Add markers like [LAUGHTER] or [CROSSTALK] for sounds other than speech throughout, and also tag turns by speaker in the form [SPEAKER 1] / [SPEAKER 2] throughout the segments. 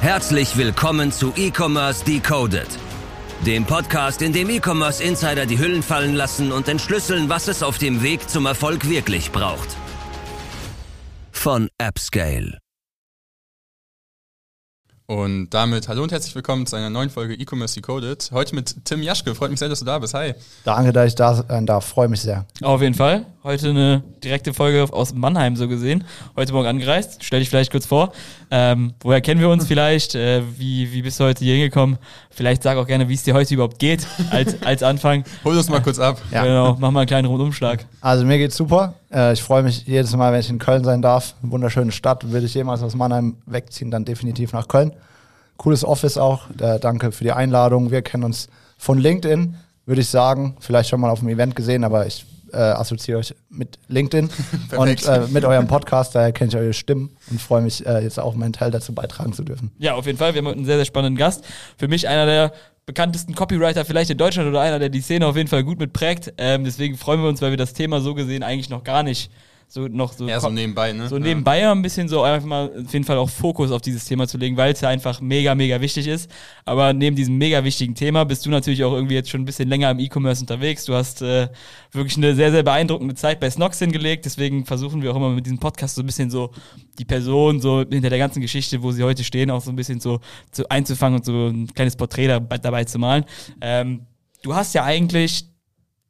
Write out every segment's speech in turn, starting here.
[SPEAKER 1] Herzlich willkommen zu E-Commerce Decoded, dem Podcast, in dem E-Commerce Insider die Hüllen fallen lassen und entschlüsseln, was es auf dem Weg zum Erfolg wirklich braucht. Von AppScale.
[SPEAKER 2] Und damit hallo und herzlich willkommen zu einer neuen Folge E-Commerce Decoded. Heute mit Tim Jaschke. Freut mich sehr, dass du da bist. Hi.
[SPEAKER 3] Danke, dass ich da sein darf. Freue mich sehr.
[SPEAKER 4] Auf jeden Fall. Heute eine direkte Folge aus Mannheim so gesehen. Heute Morgen angereist. Stell dich vielleicht kurz vor. Ähm, woher kennen wir uns [LAUGHS] vielleicht? Äh, wie, wie bist du heute hier hingekommen? Vielleicht sag auch gerne, wie es dir heute überhaupt geht als, [LAUGHS] als Anfang.
[SPEAKER 2] Hol uns mal kurz ab.
[SPEAKER 4] Ja. Genau, mach mal einen kleinen Rundumschlag.
[SPEAKER 3] Also mir geht's super. Äh, ich freue mich jedes Mal, wenn ich in Köln sein darf. Eine wunderschöne Stadt. Würde ich jemals aus Mannheim wegziehen, dann definitiv nach Köln. Cooles Office auch. Äh, danke für die Einladung. Wir kennen uns von LinkedIn, würde ich sagen. Vielleicht schon mal auf dem Event gesehen, aber ich äh, assoziiere euch mit LinkedIn [LAUGHS] und äh, mit eurem Podcast. Daher kenne ich eure Stimmen und freue mich, äh, jetzt auch meinen Teil dazu beitragen zu dürfen.
[SPEAKER 4] Ja, auf jeden Fall. Wir haben einen sehr, sehr spannenden Gast. Für mich einer der bekanntesten Copywriter vielleicht in Deutschland oder einer, der die Szene auf jeden Fall gut mitprägt. Ähm, deswegen freuen wir uns, weil wir das Thema so gesehen eigentlich noch gar nicht so noch so,
[SPEAKER 2] ja, so nebenbei, ne?
[SPEAKER 4] So nebenbei ja. ein bisschen so einfach mal auf jeden Fall auch Fokus auf dieses Thema zu legen, weil es ja einfach mega, mega wichtig ist. Aber neben diesem mega wichtigen Thema bist du natürlich auch irgendwie jetzt schon ein bisschen länger im E-Commerce unterwegs. Du hast äh, wirklich eine sehr, sehr beeindruckende Zeit bei Snox hingelegt. Deswegen versuchen wir auch immer mit diesem Podcast so ein bisschen so die Person so hinter der ganzen Geschichte, wo sie heute stehen, auch so ein bisschen so, so einzufangen und so ein kleines Porträt dabei, dabei zu malen. Ähm, du hast ja eigentlich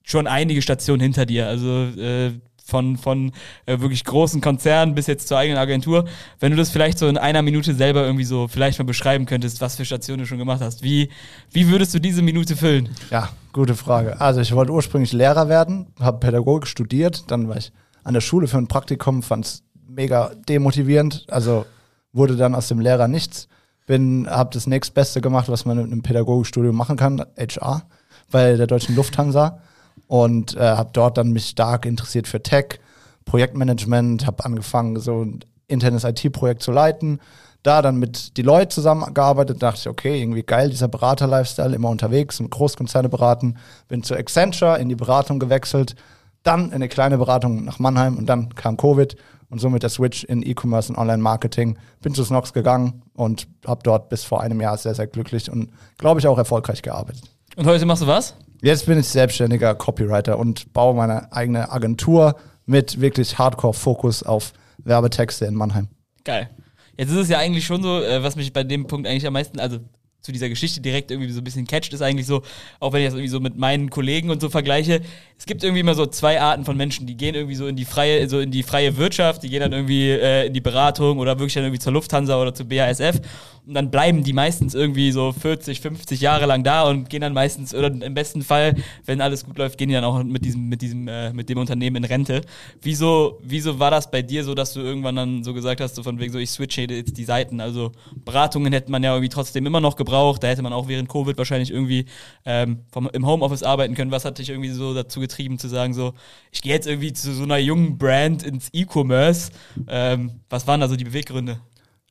[SPEAKER 4] schon einige Stationen hinter dir. Also äh, von, von äh, wirklich großen Konzernen bis jetzt zur eigenen Agentur. Wenn du das vielleicht so in einer Minute selber irgendwie so vielleicht mal beschreiben könntest, was für Stationen du schon gemacht hast, wie, wie würdest du diese Minute füllen?
[SPEAKER 3] Ja, gute Frage. Also ich wollte ursprünglich Lehrer werden, habe Pädagogik studiert, dann war ich an der Schule für ein Praktikum, fand es mega demotivierend, also wurde dann aus dem Lehrer nichts. Bin, habe das nächstbeste gemacht, was man in einem Pädagogikstudium machen kann, HR, bei der Deutschen Lufthansa und äh, habe dort dann mich stark interessiert für Tech, Projektmanagement, habe angefangen, so ein internes IT-Projekt zu leiten. Da dann mit Deloitte zusammengearbeitet, dachte ich, okay, irgendwie geil, dieser Berater-Lifestyle, immer unterwegs und Großkonzerne beraten. Bin zu Accenture in die Beratung gewechselt, dann in eine kleine Beratung nach Mannheim und dann kam Covid und somit der Switch in E-Commerce und Online-Marketing. Bin zu Snox gegangen und habe dort bis vor einem Jahr sehr, sehr glücklich und glaube ich auch erfolgreich gearbeitet.
[SPEAKER 4] Und heute machst du was?
[SPEAKER 3] Jetzt bin ich selbstständiger Copywriter und baue meine eigene Agentur mit wirklich Hardcore-Fokus auf Werbetexte in Mannheim.
[SPEAKER 4] Geil. Jetzt ist es ja eigentlich schon so, äh, was mich bei dem Punkt eigentlich am meisten, also zu dieser Geschichte direkt irgendwie so ein bisschen catcht, ist eigentlich so, auch wenn ich das irgendwie so mit meinen Kollegen und so vergleiche, es gibt irgendwie immer so zwei Arten von Menschen, die gehen irgendwie so in die freie, so in die freie Wirtschaft, die gehen dann irgendwie äh, in die Beratung oder wirklich dann irgendwie zur Lufthansa oder zur BASF und dann bleiben die meistens irgendwie so 40, 50 Jahre lang da und gehen dann meistens, oder im besten Fall, wenn alles gut läuft, gehen die dann auch mit diesem, mit diesem, äh, mit dem Unternehmen in Rente. Wieso, wieso war das bei dir so, dass du irgendwann dann so gesagt hast, so von wegen so, ich switche jetzt die Seiten? Also Beratungen hätte man ja irgendwie trotzdem immer noch gebraucht, da hätte man auch während Covid wahrscheinlich irgendwie ähm, vom, im Homeoffice arbeiten können. Was hat dich irgendwie so dazu getrieben zu sagen, so, ich gehe jetzt irgendwie zu so einer jungen Brand ins E-Commerce? Ähm, was waren da so die Beweggründe?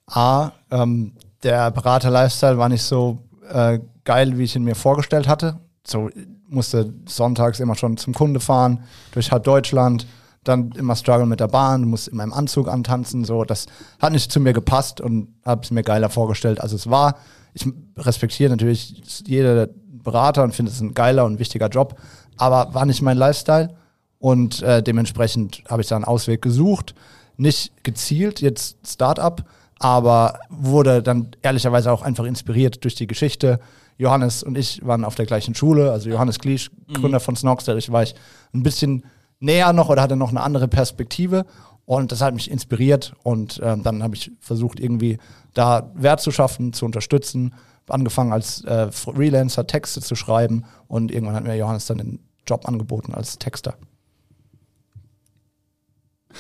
[SPEAKER 3] A, ähm, der Berater-Lifestyle war nicht so äh, geil, wie ich ihn mir vorgestellt hatte. So musste sonntags immer schon zum Kunde fahren, durch halb Deutschland, dann immer struggle mit der Bahn, du in meinem Anzug antanzen, so. Das hat nicht zu mir gepasst und habe es mir geiler vorgestellt, als es war. Ich respektiere natürlich jede Berater und finde es ein geiler und wichtiger Job, aber war nicht mein Lifestyle und äh, dementsprechend habe ich da einen Ausweg gesucht. Nicht gezielt, jetzt Startup, aber wurde dann ehrlicherweise auch einfach inspiriert durch die Geschichte. Johannes und ich waren auf der gleichen Schule, also Johannes Kliesch, Gründer mhm. von Snox, dadurch war ich ein bisschen näher noch oder hatte noch eine andere Perspektive und das hat mich inspiriert und äh, dann habe ich versucht irgendwie da Wert zu schaffen, zu unterstützen, angefangen als äh, Freelancer Texte zu schreiben und irgendwann hat mir Johannes dann den Job angeboten als Texter.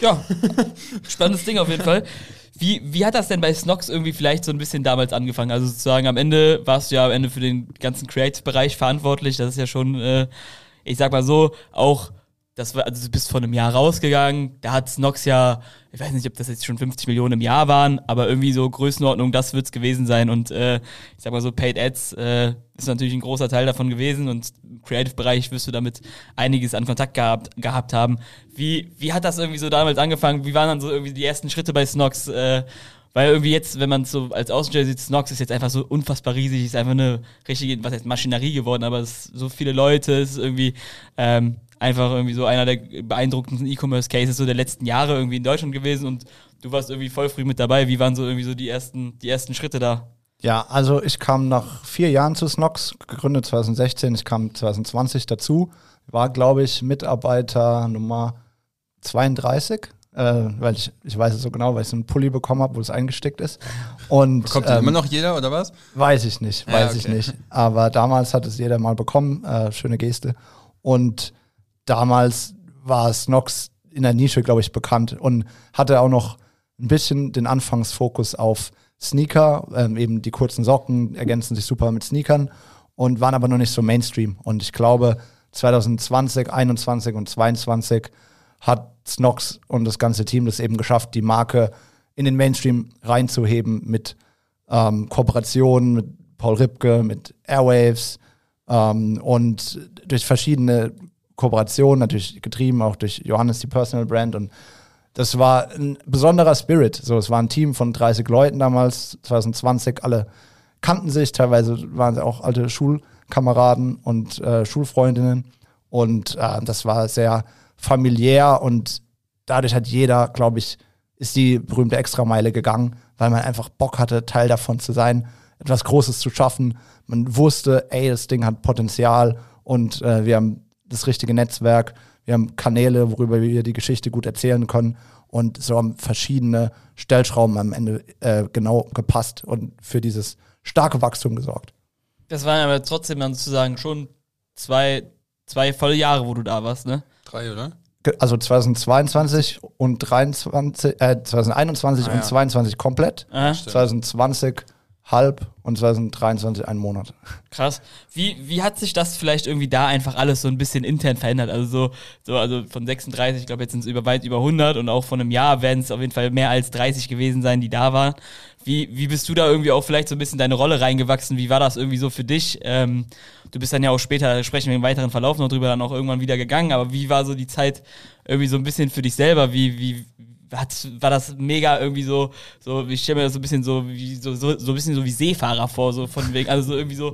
[SPEAKER 4] Ja, [LAUGHS] spannendes Ding auf jeden Fall. Wie, wie hat das denn bei Snox irgendwie vielleicht so ein bisschen damals angefangen? Also sozusagen am Ende warst du ja am Ende für den ganzen Creative-Bereich verantwortlich. Das ist ja schon, äh, ich sag mal so, auch das war, also du bist vor einem Jahr rausgegangen, da hat Snox ja, ich weiß nicht, ob das jetzt schon 50 Millionen im Jahr waren, aber irgendwie so Größenordnung, das wird's gewesen sein. Und äh, ich sag mal so, Paid Ads äh, ist natürlich ein großer Teil davon gewesen und im Creative-Bereich wirst du damit einiges an Kontakt gehabt, gehabt haben. Wie, wie hat das irgendwie so damals angefangen? Wie waren dann so irgendwie die ersten Schritte bei Snox? Äh, Weil irgendwie jetzt, wenn man so als Außenstelle sieht, Snox ist jetzt einfach so unfassbar riesig, ist einfach eine richtige, was heißt Maschinerie geworden, aber es so viele Leute, es ist irgendwie ähm, einfach irgendwie so einer der beeindruckendsten E-Commerce-Cases so der letzten Jahre irgendwie in Deutschland gewesen und du warst irgendwie voll früh mit dabei. Wie waren so irgendwie so die ersten, die ersten Schritte da?
[SPEAKER 3] Ja, also ich kam nach vier Jahren zu Snox, gegründet 2016, ich kam 2020 dazu, war glaube ich Mitarbeiter Nummer 32 äh, weil ich, ich weiß es so genau, weil ich so einen Pulli bekommen habe, wo es eingesteckt ist. Und,
[SPEAKER 2] Bekommt ähm, immer noch jeder oder was?
[SPEAKER 3] Weiß ich nicht, weiß ja, okay. ich nicht. Aber damals hat es jeder mal bekommen, äh, schöne Geste. Und damals war Snox in der Nische, glaube ich, bekannt und hatte auch noch ein bisschen den Anfangsfokus auf Sneaker, ähm, eben die kurzen Socken ergänzen sich super mit Sneakern und waren aber noch nicht so Mainstream. Und ich glaube, 2020, 21 und 22 hat Snox und das ganze Team das eben geschafft, die Marke in den Mainstream reinzuheben mit ähm, Kooperationen mit Paul Ripke, mit Airwaves ähm, und durch verschiedene Kooperationen, natürlich getrieben auch durch Johannes, die Personal Brand und das war ein besonderer Spirit. So, es war ein Team von 30 Leuten damals, 2020, alle kannten sich, teilweise waren sie auch alte Schulkameraden und äh, Schulfreundinnen und äh, das war sehr familiär und dadurch hat jeder, glaube ich, ist die berühmte Extrameile gegangen, weil man einfach Bock hatte, Teil davon zu sein, etwas Großes zu schaffen. Man wusste, ey, das Ding hat Potenzial und äh, wir haben das richtige Netzwerk, wir haben Kanäle, worüber wir die Geschichte gut erzählen können und so haben verschiedene Stellschrauben am Ende äh, genau gepasst und für dieses starke Wachstum gesorgt.
[SPEAKER 4] Das waren aber trotzdem dann sozusagen schon zwei, zwei volle Jahre, wo du da warst, ne?
[SPEAKER 2] Drei, oder?
[SPEAKER 3] Also 2022 und 23, äh, 2021 ah, und ja. 22 komplett. Ah, 2020 halb und 2023 einen Monat.
[SPEAKER 4] Krass. Wie, wie hat sich das vielleicht irgendwie da einfach alles so ein bisschen intern verändert? Also so, so also von 36, ich glaube jetzt sind es über weit über 100 und auch von einem Jahr werden es auf jeden Fall mehr als 30 gewesen sein, die da waren. Wie, wie bist du da irgendwie auch vielleicht so ein bisschen deine Rolle reingewachsen? Wie war das irgendwie so für dich? Ähm, du bist dann ja auch später, sprechen wir im weiteren Verlauf noch drüber, dann auch irgendwann wieder gegangen, aber wie war so die Zeit irgendwie so ein bisschen für dich selber? Wie, wie, hat, war das mega irgendwie so, so ich stelle mir das so ein bisschen so wie so, so, so ein bisschen so wie Seefahrer vor, so von wegen, also so irgendwie so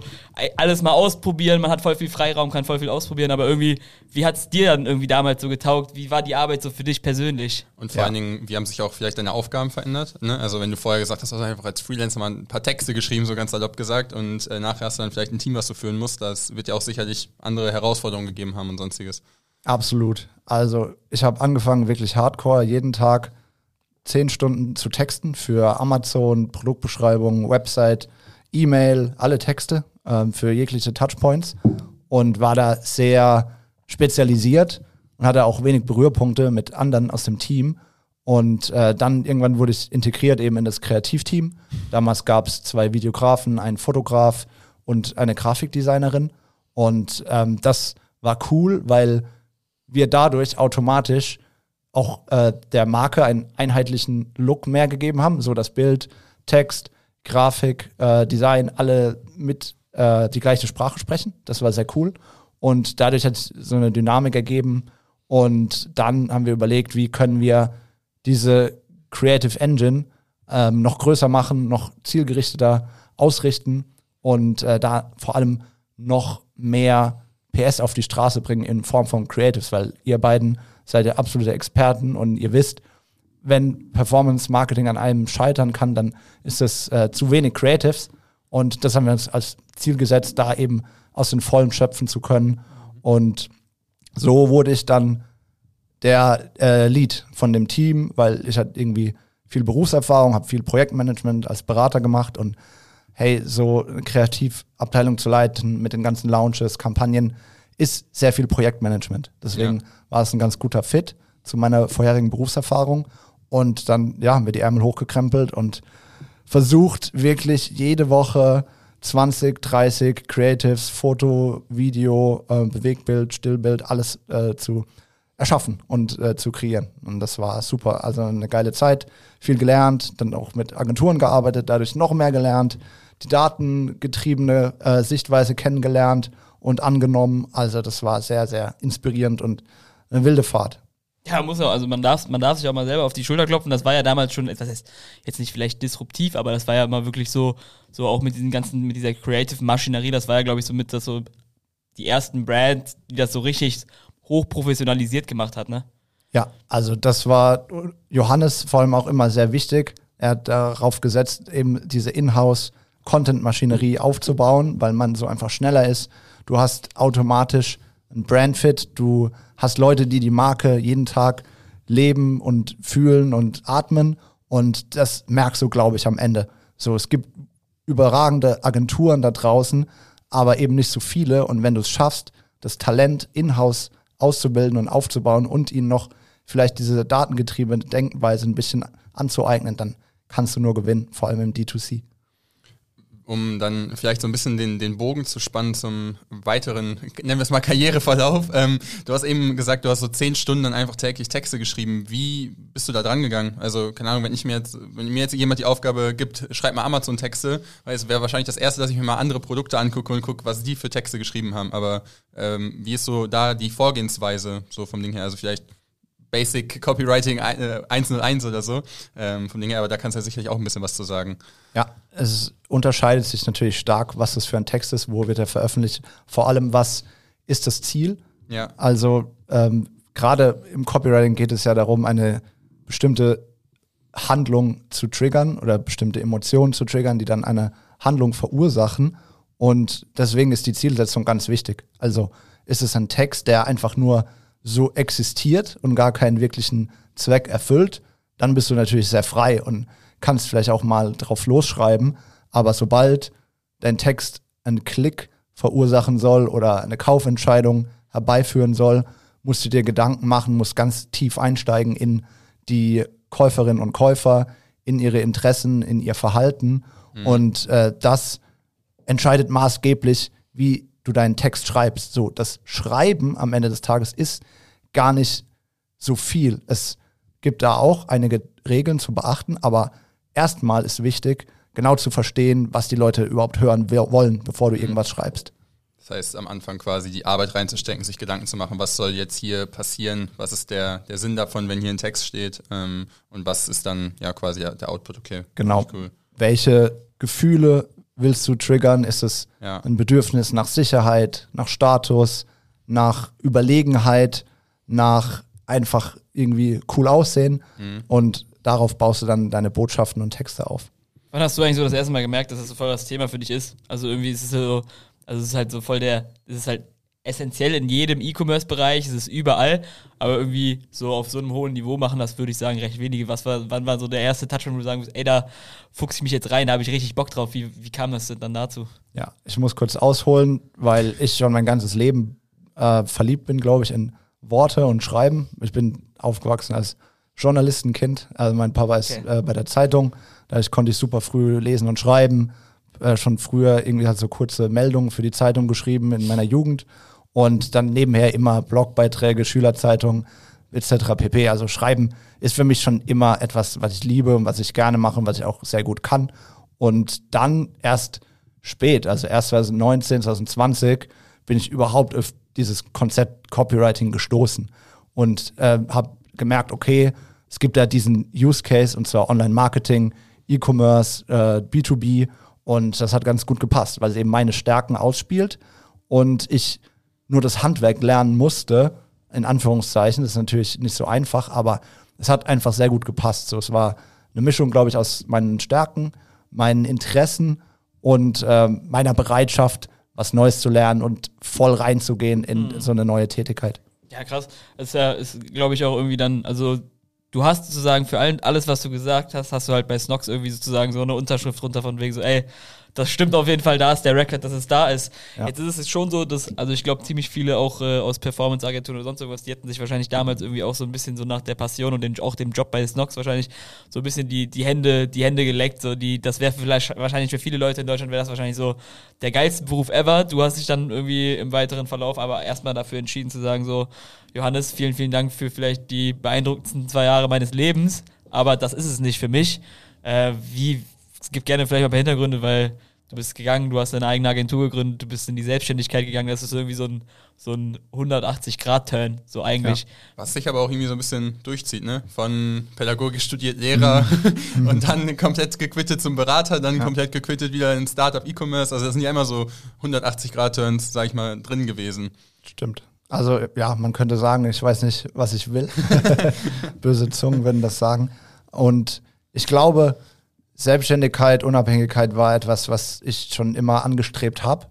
[SPEAKER 4] alles mal ausprobieren, man hat voll viel Freiraum, kann voll viel ausprobieren, aber irgendwie, wie hat es dir dann irgendwie damals so getaugt? Wie war die Arbeit so für dich persönlich?
[SPEAKER 2] Und vor ja. allen Dingen, wie haben sich auch vielleicht deine Aufgaben verändert? Ne? Also wenn du vorher gesagt hast, du hast einfach als Freelancer mal ein paar Texte geschrieben, so ganz salopp gesagt, und äh, nachher hast du dann vielleicht ein Team, was du führen musst, das wird ja auch sicherlich andere Herausforderungen gegeben haben und sonstiges.
[SPEAKER 3] Absolut. Also ich habe angefangen wirklich hardcore jeden Tag zehn Stunden zu texten für Amazon, Produktbeschreibung, Website, E-Mail, alle Texte ähm, für jegliche Touchpoints und war da sehr spezialisiert und hatte auch wenig Berührpunkte mit anderen aus dem Team. Und äh, dann irgendwann wurde ich integriert eben in das Kreativteam. Damals gab es zwei Videografen, einen Fotograf und eine Grafikdesignerin. Und ähm, das war cool, weil wir dadurch automatisch auch äh, der Marke einen einheitlichen Look mehr gegeben haben, so das Bild, Text, Grafik, äh, Design, alle mit äh, die gleiche Sprache sprechen. Das war sehr cool. Und dadurch hat es so eine Dynamik ergeben. Und dann haben wir überlegt, wie können wir diese Creative Engine ähm, noch größer machen, noch zielgerichteter ausrichten und äh, da vor allem noch mehr PS auf die Straße bringen in Form von Creatives, weil ihr beiden seid ihr absolute Experten und ihr wisst, wenn Performance Marketing an einem scheitern kann, dann ist es äh, zu wenig Creatives. Und das haben wir uns als Ziel gesetzt, da eben aus den Vollen schöpfen zu können. Und so wurde ich dann der äh, Lead von dem Team, weil ich hatte irgendwie viel Berufserfahrung, habe viel Projektmanagement als Berater gemacht und hey, so eine Kreativabteilung zu leiten mit den ganzen Launches, Kampagnen, ist sehr viel Projektmanagement. Deswegen ja. war es ein ganz guter Fit zu meiner vorherigen Berufserfahrung. Und dann ja, haben wir die Ärmel hochgekrempelt und versucht wirklich jede Woche 20, 30 Creatives, Foto, Video, äh, Bewegtbild, Stillbild, alles äh, zu erschaffen und äh, zu kreieren. Und das war super. Also eine geile Zeit, viel gelernt, dann auch mit Agenturen gearbeitet, dadurch noch mehr gelernt, die datengetriebene äh, Sichtweise kennengelernt und angenommen. Also das war sehr, sehr inspirierend und eine wilde Fahrt.
[SPEAKER 4] Ja, muss auch, also man darf, man darf sich auch mal selber auf die Schulter klopfen. Das war ja damals schon, was heißt, jetzt nicht vielleicht disruptiv, aber das war ja immer wirklich so, so auch mit diesen ganzen, mit dieser Creative Maschinerie, das war ja, glaube ich, so mit das so die ersten Brands, die das so richtig hochprofessionalisiert gemacht hat, ne?
[SPEAKER 3] Ja, also das war Johannes vor allem auch immer sehr wichtig. Er hat darauf gesetzt, eben diese Inhouse-Content-Maschinerie aufzubauen, weil man so einfach schneller ist. Du hast automatisch ein Brandfit, du hast Leute, die die Marke jeden Tag leben und fühlen und atmen und das merkst du, glaube ich, am Ende. So, es gibt überragende Agenturen da draußen, aber eben nicht so viele und wenn du es schaffst, das Talent in-house auszubilden und aufzubauen und ihnen noch vielleicht diese datengetriebene Denkweise ein bisschen anzueignen, dann kannst du nur gewinnen, vor allem im D2C.
[SPEAKER 2] Um dann vielleicht so ein bisschen den, den Bogen zu spannen zum weiteren, nennen wir es mal Karriereverlauf. Ähm, du hast eben gesagt, du hast so zehn Stunden dann einfach täglich Texte geschrieben. Wie bist du da dran gegangen? Also, keine Ahnung, wenn ich mir jetzt, wenn mir jetzt jemand die Aufgabe gibt, schreib mal Amazon-Texte, weil es wäre wahrscheinlich das erste, dass ich mir mal andere Produkte angucke und gucke, was die für Texte geschrieben haben. Aber ähm, wie ist so da die Vorgehensweise so vom Ding her? Also vielleicht Basic Copywriting 101 äh, oder so ähm, vom Ding her, aber da kannst du ja sicherlich auch ein bisschen was zu sagen.
[SPEAKER 3] Ja, es unterscheidet sich natürlich stark, was das für ein Text ist, wo wird er veröffentlicht, vor allem was ist das Ziel.
[SPEAKER 2] Ja.
[SPEAKER 3] Also ähm, gerade im Copywriting geht es ja darum, eine bestimmte Handlung zu triggern oder bestimmte Emotionen zu triggern, die dann eine Handlung verursachen. Und deswegen ist die Zielsetzung ganz wichtig. Also ist es ein Text, der einfach nur so existiert und gar keinen wirklichen Zweck erfüllt, dann bist du natürlich sehr frei und kannst vielleicht auch mal drauf losschreiben. Aber sobald dein Text einen Klick verursachen soll oder eine Kaufentscheidung herbeiführen soll, musst du dir Gedanken machen, musst ganz tief einsteigen in die Käuferinnen und Käufer, in ihre Interessen, in ihr Verhalten. Mhm. Und äh, das entscheidet maßgeblich, wie du deinen Text schreibst. So, das Schreiben am Ende des Tages ist gar nicht so viel. Es gibt da auch einige Regeln zu beachten, aber erstmal ist wichtig, genau zu verstehen, was die Leute überhaupt hören wollen, bevor du mhm. irgendwas schreibst.
[SPEAKER 2] Das heißt, am Anfang quasi die Arbeit reinzustecken, sich Gedanken zu machen, was soll jetzt hier passieren, was ist der, der Sinn davon, wenn hier ein Text steht ähm, und was ist dann ja quasi der Output, okay.
[SPEAKER 3] Genau. Cool. Welche Gefühle willst du triggern? Ist es ja. ein Bedürfnis nach Sicherheit, nach Status, nach Überlegenheit, nach einfach irgendwie cool aussehen? Mhm. Und darauf baust du dann deine Botschaften und Texte auf.
[SPEAKER 4] Wann hast du eigentlich so das erste Mal gemerkt, dass das so voll das Thema für dich ist? Also irgendwie ist es so, also es ist halt so voll der, es ist halt essentiell in jedem E-Commerce-Bereich, es ist überall, aber irgendwie so auf so einem hohen Niveau machen das, würde ich sagen, recht wenige. Was war, wann war so der erste Touch, wo du sagen musst, ey, da fuchse ich mich jetzt rein, da habe ich richtig Bock drauf. Wie, wie kam das denn dann dazu?
[SPEAKER 3] Ja, ich muss kurz ausholen, weil ich schon mein ganzes Leben äh, verliebt bin, glaube ich, in Worte und Schreiben. Ich bin aufgewachsen als Journalistenkind. Also mein Papa ist okay. äh, bei der Zeitung. Da konnte ich super früh lesen und schreiben. Äh, schon früher irgendwie halt so kurze Meldungen für die Zeitung geschrieben in meiner Jugend und dann nebenher immer Blogbeiträge, Schülerzeitung etc. pp. Also Schreiben ist für mich schon immer etwas, was ich liebe und was ich gerne mache und was ich auch sehr gut kann. Und dann erst spät, also erst 2019, 2020, bin ich überhaupt auf dieses Konzept Copywriting gestoßen und äh, habe gemerkt, okay, es gibt da diesen Use Case und zwar Online-Marketing, E-Commerce, äh, B2B und das hat ganz gut gepasst, weil es eben meine Stärken ausspielt und ich nur das Handwerk lernen musste, in Anführungszeichen. Das ist natürlich nicht so einfach, aber es hat einfach sehr gut gepasst. So, es war eine Mischung, glaube ich, aus meinen Stärken, meinen Interessen und äh, meiner Bereitschaft, was Neues zu lernen und voll reinzugehen in mhm. so eine neue Tätigkeit.
[SPEAKER 4] Ja, krass. Das ist ja, ist, glaube ich, auch irgendwie dann, also du hast sozusagen für allen, alles, was du gesagt hast, hast du halt bei Snox irgendwie sozusagen so eine Unterschrift runter von wegen so, ey, das stimmt auf jeden Fall, da ist der Record, dass es da ist. Ja. Jetzt ist es schon so, dass, also ich glaube, ziemlich viele auch äh, aus Performance-Agenturen oder sonst irgendwas, die hätten sich wahrscheinlich damals irgendwie auch so ein bisschen so nach der Passion und den, auch dem Job bei Snox wahrscheinlich so ein bisschen die, die Hände, die Hände geleckt. So die, das wäre vielleicht wahrscheinlich für viele Leute in Deutschland wäre das wahrscheinlich so der geilste Beruf ever. Du hast dich dann irgendwie im weiteren Verlauf aber erstmal dafür entschieden zu sagen, so, Johannes, vielen, vielen Dank für vielleicht die beeindruckendsten zwei Jahre meines Lebens, aber das ist es nicht für mich. Äh, wie, es gibt gerne vielleicht mal ein paar Hintergründe, weil du bist gegangen, du hast deine eigene Agentur gegründet, du bist in die Selbstständigkeit gegangen, das ist irgendwie so ein, so ein 180-Grad-Turn, so eigentlich.
[SPEAKER 2] Was sich aber auch irgendwie so ein bisschen durchzieht, ne? Von pädagogisch studiert Lehrer [LAUGHS] und dann komplett gequittet zum Berater, dann komplett gequittet wieder in Startup E-Commerce. Also das sind ja immer so 180-Grad-Turns, sag ich mal, drin gewesen.
[SPEAKER 3] Stimmt. Also ja, man könnte sagen, ich weiß nicht, was ich will. [LAUGHS] [LAUGHS] Böse Zungen würden das sagen. Und ich glaube, Selbstständigkeit, Unabhängigkeit war etwas, was ich schon immer angestrebt habe,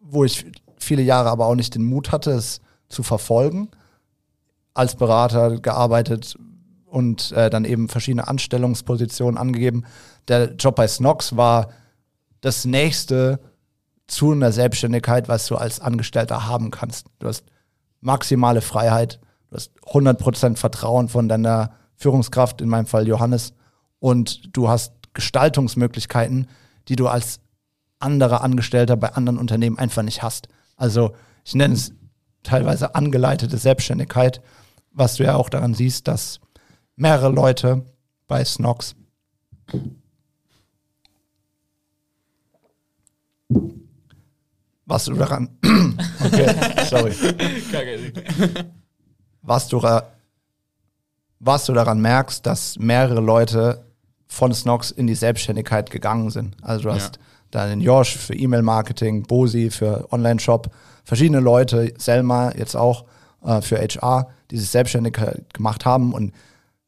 [SPEAKER 3] wo ich viele Jahre aber auch nicht den Mut hatte, es zu verfolgen. Als Berater gearbeitet und äh, dann eben verschiedene Anstellungspositionen angegeben. Der Job bei Snox war das nächste zu einer Selbstständigkeit, was du als Angestellter haben kannst. Du hast maximale Freiheit, du hast 100% Vertrauen von deiner Führungskraft, in meinem Fall Johannes, und du hast Gestaltungsmöglichkeiten, die du als anderer Angestellter bei anderen Unternehmen einfach nicht hast. Also ich nenne es teilweise angeleitete Selbstständigkeit, was du ja auch daran siehst, dass mehrere Leute bei Snox [LAUGHS] was du daran okay, sorry. Was du, was du daran merkst, dass mehrere Leute von Snox in die Selbstständigkeit gegangen sind. Also du hast da den Josh für E-Mail-Marketing, Bosi für Online-Shop, verschiedene Leute, Selma jetzt auch äh, für HR, die sich selbstständig gemacht haben und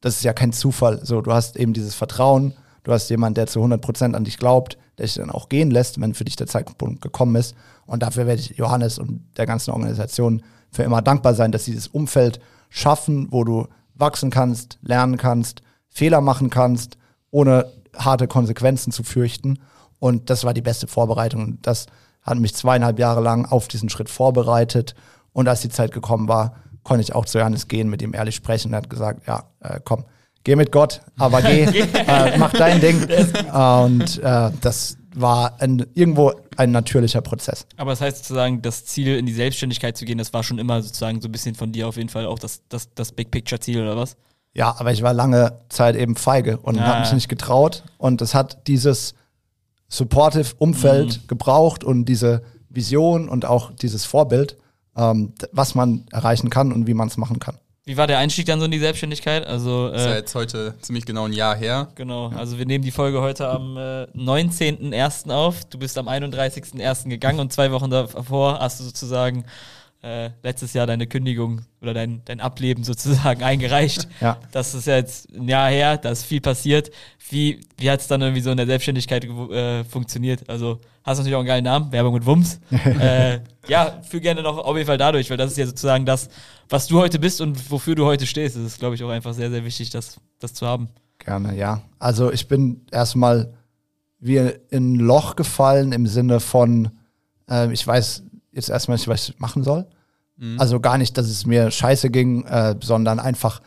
[SPEAKER 3] das ist ja kein Zufall. So, du hast eben dieses Vertrauen, du hast jemanden, der zu 100% an dich glaubt, der dich dann auch gehen lässt, wenn für dich der Zeitpunkt gekommen ist. Und dafür werde ich Johannes und der ganzen Organisation für immer dankbar sein, dass sie dieses Umfeld schaffen, wo du wachsen kannst, lernen kannst, Fehler machen kannst, ohne harte Konsequenzen zu fürchten. Und das war die beste Vorbereitung. Und das hat mich zweieinhalb Jahre lang auf diesen Schritt vorbereitet. Und als die Zeit gekommen war, konnte ich auch zu Johannes gehen, mit ihm ehrlich sprechen. Er hat gesagt, ja, äh, komm, geh mit Gott, aber geh, [LAUGHS] äh, mach dein Ding. Und äh, das war ein, irgendwo ein natürlicher Prozess.
[SPEAKER 4] Aber das heißt sozusagen, das Ziel in die Selbstständigkeit zu gehen, das war schon immer sozusagen so ein bisschen von dir auf jeden Fall auch das, das, das Big Picture Ziel oder was?
[SPEAKER 3] Ja, aber ich war lange Zeit eben feige und
[SPEAKER 4] Ah.
[SPEAKER 3] habe mich nicht getraut. Und es hat dieses supportive Umfeld gebraucht und diese Vision und auch dieses Vorbild, ähm, was man erreichen kann und wie man es machen kann.
[SPEAKER 4] Wie war der Einstieg dann so in die Selbstständigkeit? Also
[SPEAKER 2] Ist ja
[SPEAKER 4] äh,
[SPEAKER 2] jetzt heute ziemlich genau ein Jahr her.
[SPEAKER 4] genau, also wir nehmen die Folge heute am äh, 19.01. auf. Du bist am 31.01. gegangen und zwei Wochen davor hast du sozusagen äh, letztes Jahr deine Kündigung oder dein, dein Ableben sozusagen [LAUGHS] eingereicht.
[SPEAKER 3] Ja.
[SPEAKER 4] Das ist ja jetzt ein Jahr her, da ist viel passiert. Wie, wie hat es dann irgendwie so in der Selbstständigkeit äh, funktioniert? Also hast natürlich auch einen geilen Namen, Werbung mit Wumms. [LAUGHS] äh, ja, führ gerne noch auf jeden Fall dadurch, weil das ist ja sozusagen das, was du heute bist und wofür du heute stehst. Das ist, glaube ich, auch einfach sehr, sehr wichtig, das, das zu haben.
[SPEAKER 3] Gerne, ja. Also ich bin erstmal wie in ein Loch gefallen im Sinne von, äh, ich weiß jetzt erstmal nicht, was ich machen soll. Also gar nicht, dass es mir scheiße ging, äh, sondern einfach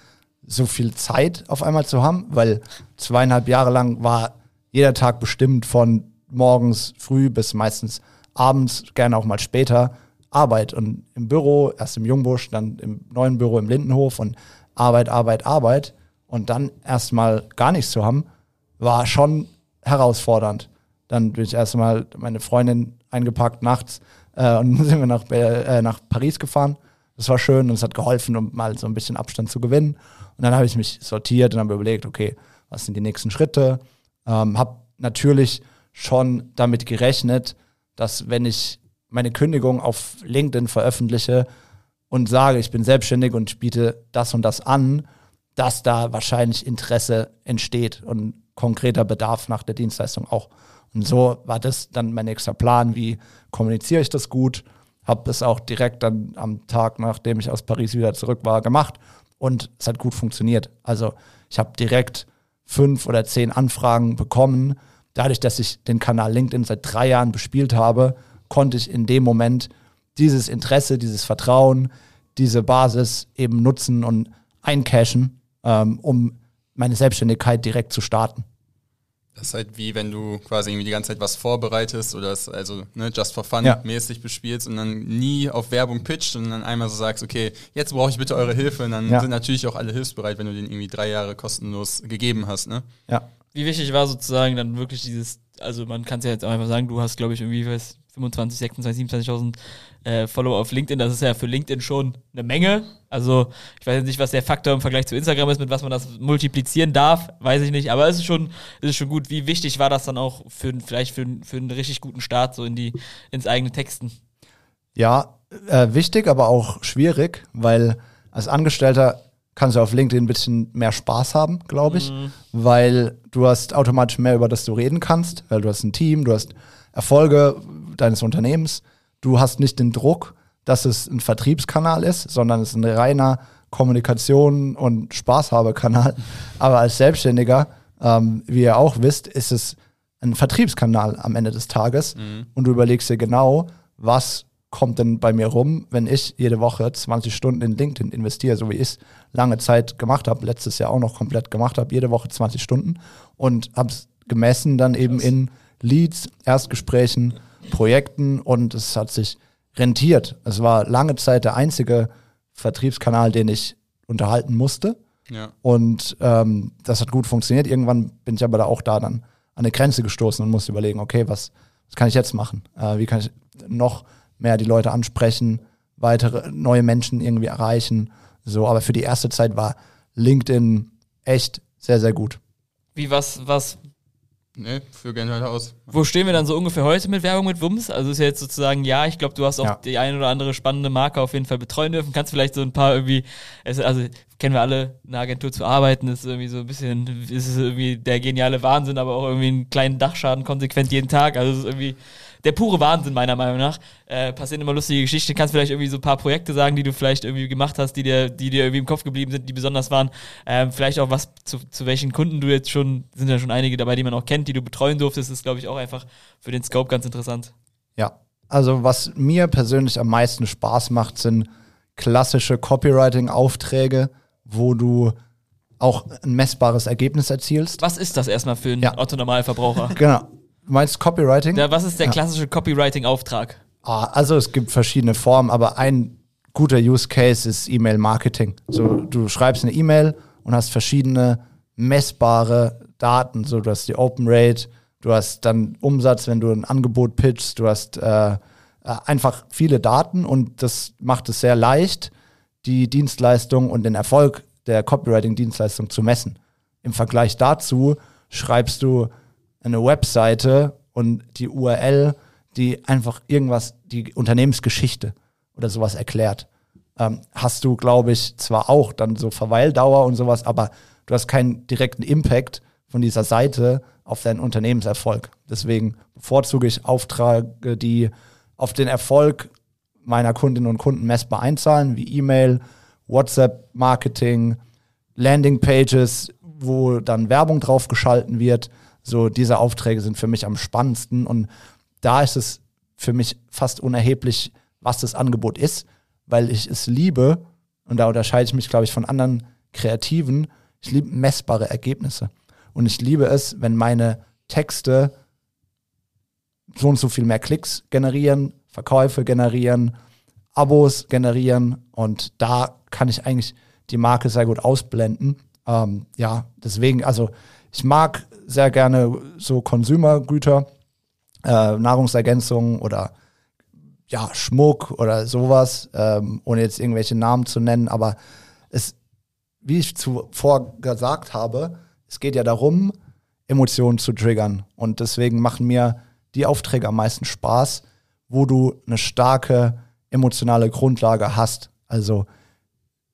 [SPEAKER 3] so viel Zeit auf einmal zu haben, weil zweieinhalb Jahre lang war jeder Tag bestimmt von morgens früh bis meistens abends, gerne auch mal später, Arbeit. Und im Büro, erst im Jungbusch, dann im neuen Büro im Lindenhof und Arbeit, Arbeit, Arbeit. Und dann erstmal gar nichts zu haben, war schon herausfordernd. Dann bin ich erstmal meine Freundin eingepackt nachts äh, und [LAUGHS] sind wir nach, äh, nach Paris gefahren. Das war schön und es hat geholfen, um mal so ein bisschen Abstand zu gewinnen. Und dann habe ich mich sortiert und habe überlegt, okay, was sind die nächsten Schritte? Ähm, habe natürlich schon damit gerechnet, dass wenn ich meine Kündigung auf LinkedIn veröffentliche und sage, ich bin selbstständig und biete das und das an, dass da wahrscheinlich Interesse entsteht und konkreter Bedarf nach der Dienstleistung auch. Und so war das dann mein nächster Plan, wie kommuniziere ich das gut, habe das auch direkt dann am Tag, nachdem ich aus Paris wieder zurück war, gemacht und es hat gut funktioniert. Also ich habe direkt fünf oder zehn Anfragen bekommen. Dadurch, dass ich den Kanal LinkedIn seit drei Jahren bespielt habe, konnte ich in dem Moment dieses Interesse, dieses Vertrauen, diese Basis eben nutzen und eincashen, ähm, um meine Selbstständigkeit direkt zu starten.
[SPEAKER 2] Das ist halt wie wenn du quasi irgendwie die ganze Zeit was vorbereitest oder es also ne, just for fun
[SPEAKER 3] Ja.
[SPEAKER 2] mäßig bespielst und dann nie auf Werbung pitcht und dann einmal so sagst, okay, jetzt brauche ich bitte eure Hilfe und dann
[SPEAKER 3] Ja.
[SPEAKER 2] sind natürlich auch alle hilfsbereit, wenn du den irgendwie drei Jahre kostenlos gegeben hast, ne?
[SPEAKER 3] Ja.
[SPEAKER 4] Wie wichtig war sozusagen dann wirklich dieses, also man kann es ja jetzt auch einfach sagen, du hast, glaube ich, irgendwie was, 25, 26, 27.000 äh, Follower auf LinkedIn. Das ist ja für LinkedIn schon eine Menge. Also ich weiß nicht, was der Faktor im Vergleich zu Instagram ist, mit was man das multiplizieren darf, weiß ich nicht. Aber es ist schon, es ist schon gut. Wie wichtig war das dann auch für vielleicht für, für einen richtig guten Start so in die ins eigene Texten?
[SPEAKER 3] Ja, äh, wichtig, aber auch schwierig, weil als Angestellter kannst du auf LinkedIn ein bisschen mehr Spaß haben, glaube ich, mhm. weil du hast automatisch mehr, über das du reden kannst, weil du hast ein Team, du hast Erfolge deines Unternehmens. Du hast nicht den Druck, dass es ein Vertriebskanal ist, sondern es ist ein reiner Kommunikation- und Spaßhabekanal. Aber als Selbstständiger, ähm, wie ihr auch wisst, ist es ein Vertriebskanal am Ende des Tages. Mhm. Und du überlegst dir genau, was kommt denn bei mir rum, wenn ich jede Woche 20 Stunden in LinkedIn investiere, so wie ich es lange Zeit gemacht habe, letztes Jahr auch noch komplett gemacht habe, jede Woche 20 Stunden und habe es gemessen dann eben in Leads, Erstgesprächen, Projekten und es hat sich rentiert. Es war lange Zeit der einzige Vertriebskanal, den ich unterhalten musste. Ja. Und ähm, das hat gut funktioniert. Irgendwann bin ich aber da auch da dann an eine Grenze gestoßen und musste überlegen, okay, was, was kann ich jetzt machen? Äh, wie kann ich noch mehr die Leute ansprechen, weitere neue Menschen irgendwie erreichen? So, aber für die erste Zeit war LinkedIn echt sehr, sehr gut.
[SPEAKER 4] Wie was, was
[SPEAKER 2] Nee, für gerne halt aus.
[SPEAKER 4] Wo stehen wir dann so ungefähr heute mit Werbung mit Wums? Also ist ja jetzt sozusagen, ja, ich glaube, du hast auch ja. die ein oder andere spannende Marke auf jeden Fall betreuen dürfen. Kannst vielleicht so ein paar irgendwie, also kennen wir alle, eine Agentur zu arbeiten, ist irgendwie so ein bisschen, ist irgendwie der geniale Wahnsinn, aber auch irgendwie einen kleinen Dachschaden konsequent jeden Tag. Also es ist irgendwie der pure Wahnsinn, meiner Meinung nach. Äh, passieren immer lustige Geschichten. Kannst vielleicht irgendwie so ein paar Projekte sagen, die du vielleicht irgendwie gemacht hast, die dir, die dir irgendwie im Kopf geblieben sind, die besonders waren. Ähm, vielleicht auch was zu, zu welchen Kunden du jetzt schon, sind ja schon einige dabei, die man auch kennt, die du betreuen durftest, ist, glaube ich, auch einfach für den Scope ganz interessant.
[SPEAKER 3] Ja, also was mir persönlich am meisten Spaß macht, sind klassische Copywriting-Aufträge, wo du auch ein messbares Ergebnis erzielst.
[SPEAKER 4] Was ist das erstmal für einen ja. Otto-Normalverbraucher?
[SPEAKER 3] genau. Du meinst Copywriting?
[SPEAKER 4] Ja, was ist der klassische Copywriting-Auftrag?
[SPEAKER 3] Ah, also es gibt verschiedene Formen, aber ein guter Use Case ist E-Mail-Marketing. So, du schreibst eine E-Mail und hast verschiedene messbare Daten. So, du hast die Open Rate, du hast dann Umsatz, wenn du ein Angebot pitchst, du hast äh, äh einfach viele Daten und das macht es sehr leicht, die Dienstleistung und den Erfolg der Copywriting-Dienstleistung zu messen. Im Vergleich dazu schreibst du eine Webseite und die URL, die einfach irgendwas, die Unternehmensgeschichte oder sowas erklärt. Ähm, hast du, glaube ich, zwar auch dann so Verweildauer und sowas, aber du hast keinen direkten Impact von dieser Seite auf deinen Unternehmenserfolg. Deswegen bevorzuge ich Aufträge, die auf den Erfolg meiner Kundinnen und Kunden messbar einzahlen, wie E-Mail, WhatsApp-Marketing, Landingpages, wo dann Werbung drauf geschalten wird. So, diese Aufträge sind für mich am spannendsten und da ist es für mich fast unerheblich, was das Angebot ist, weil ich es liebe, und da unterscheide ich mich, glaube ich, von anderen Kreativen, ich liebe messbare Ergebnisse. Und ich liebe es, wenn meine Texte so und so viel mehr Klicks generieren, Verkäufe generieren, Abos generieren und da kann ich eigentlich die Marke sehr gut ausblenden. Ähm, ja, deswegen, also ich mag sehr gerne so Konsumergüter, äh, Nahrungsergänzungen oder ja, Schmuck oder sowas, ähm, ohne jetzt irgendwelche Namen zu nennen, aber es, wie ich zuvor gesagt habe, es geht ja darum, Emotionen zu triggern. Und deswegen machen mir die Aufträge am meisten Spaß, wo du eine starke emotionale Grundlage hast. Also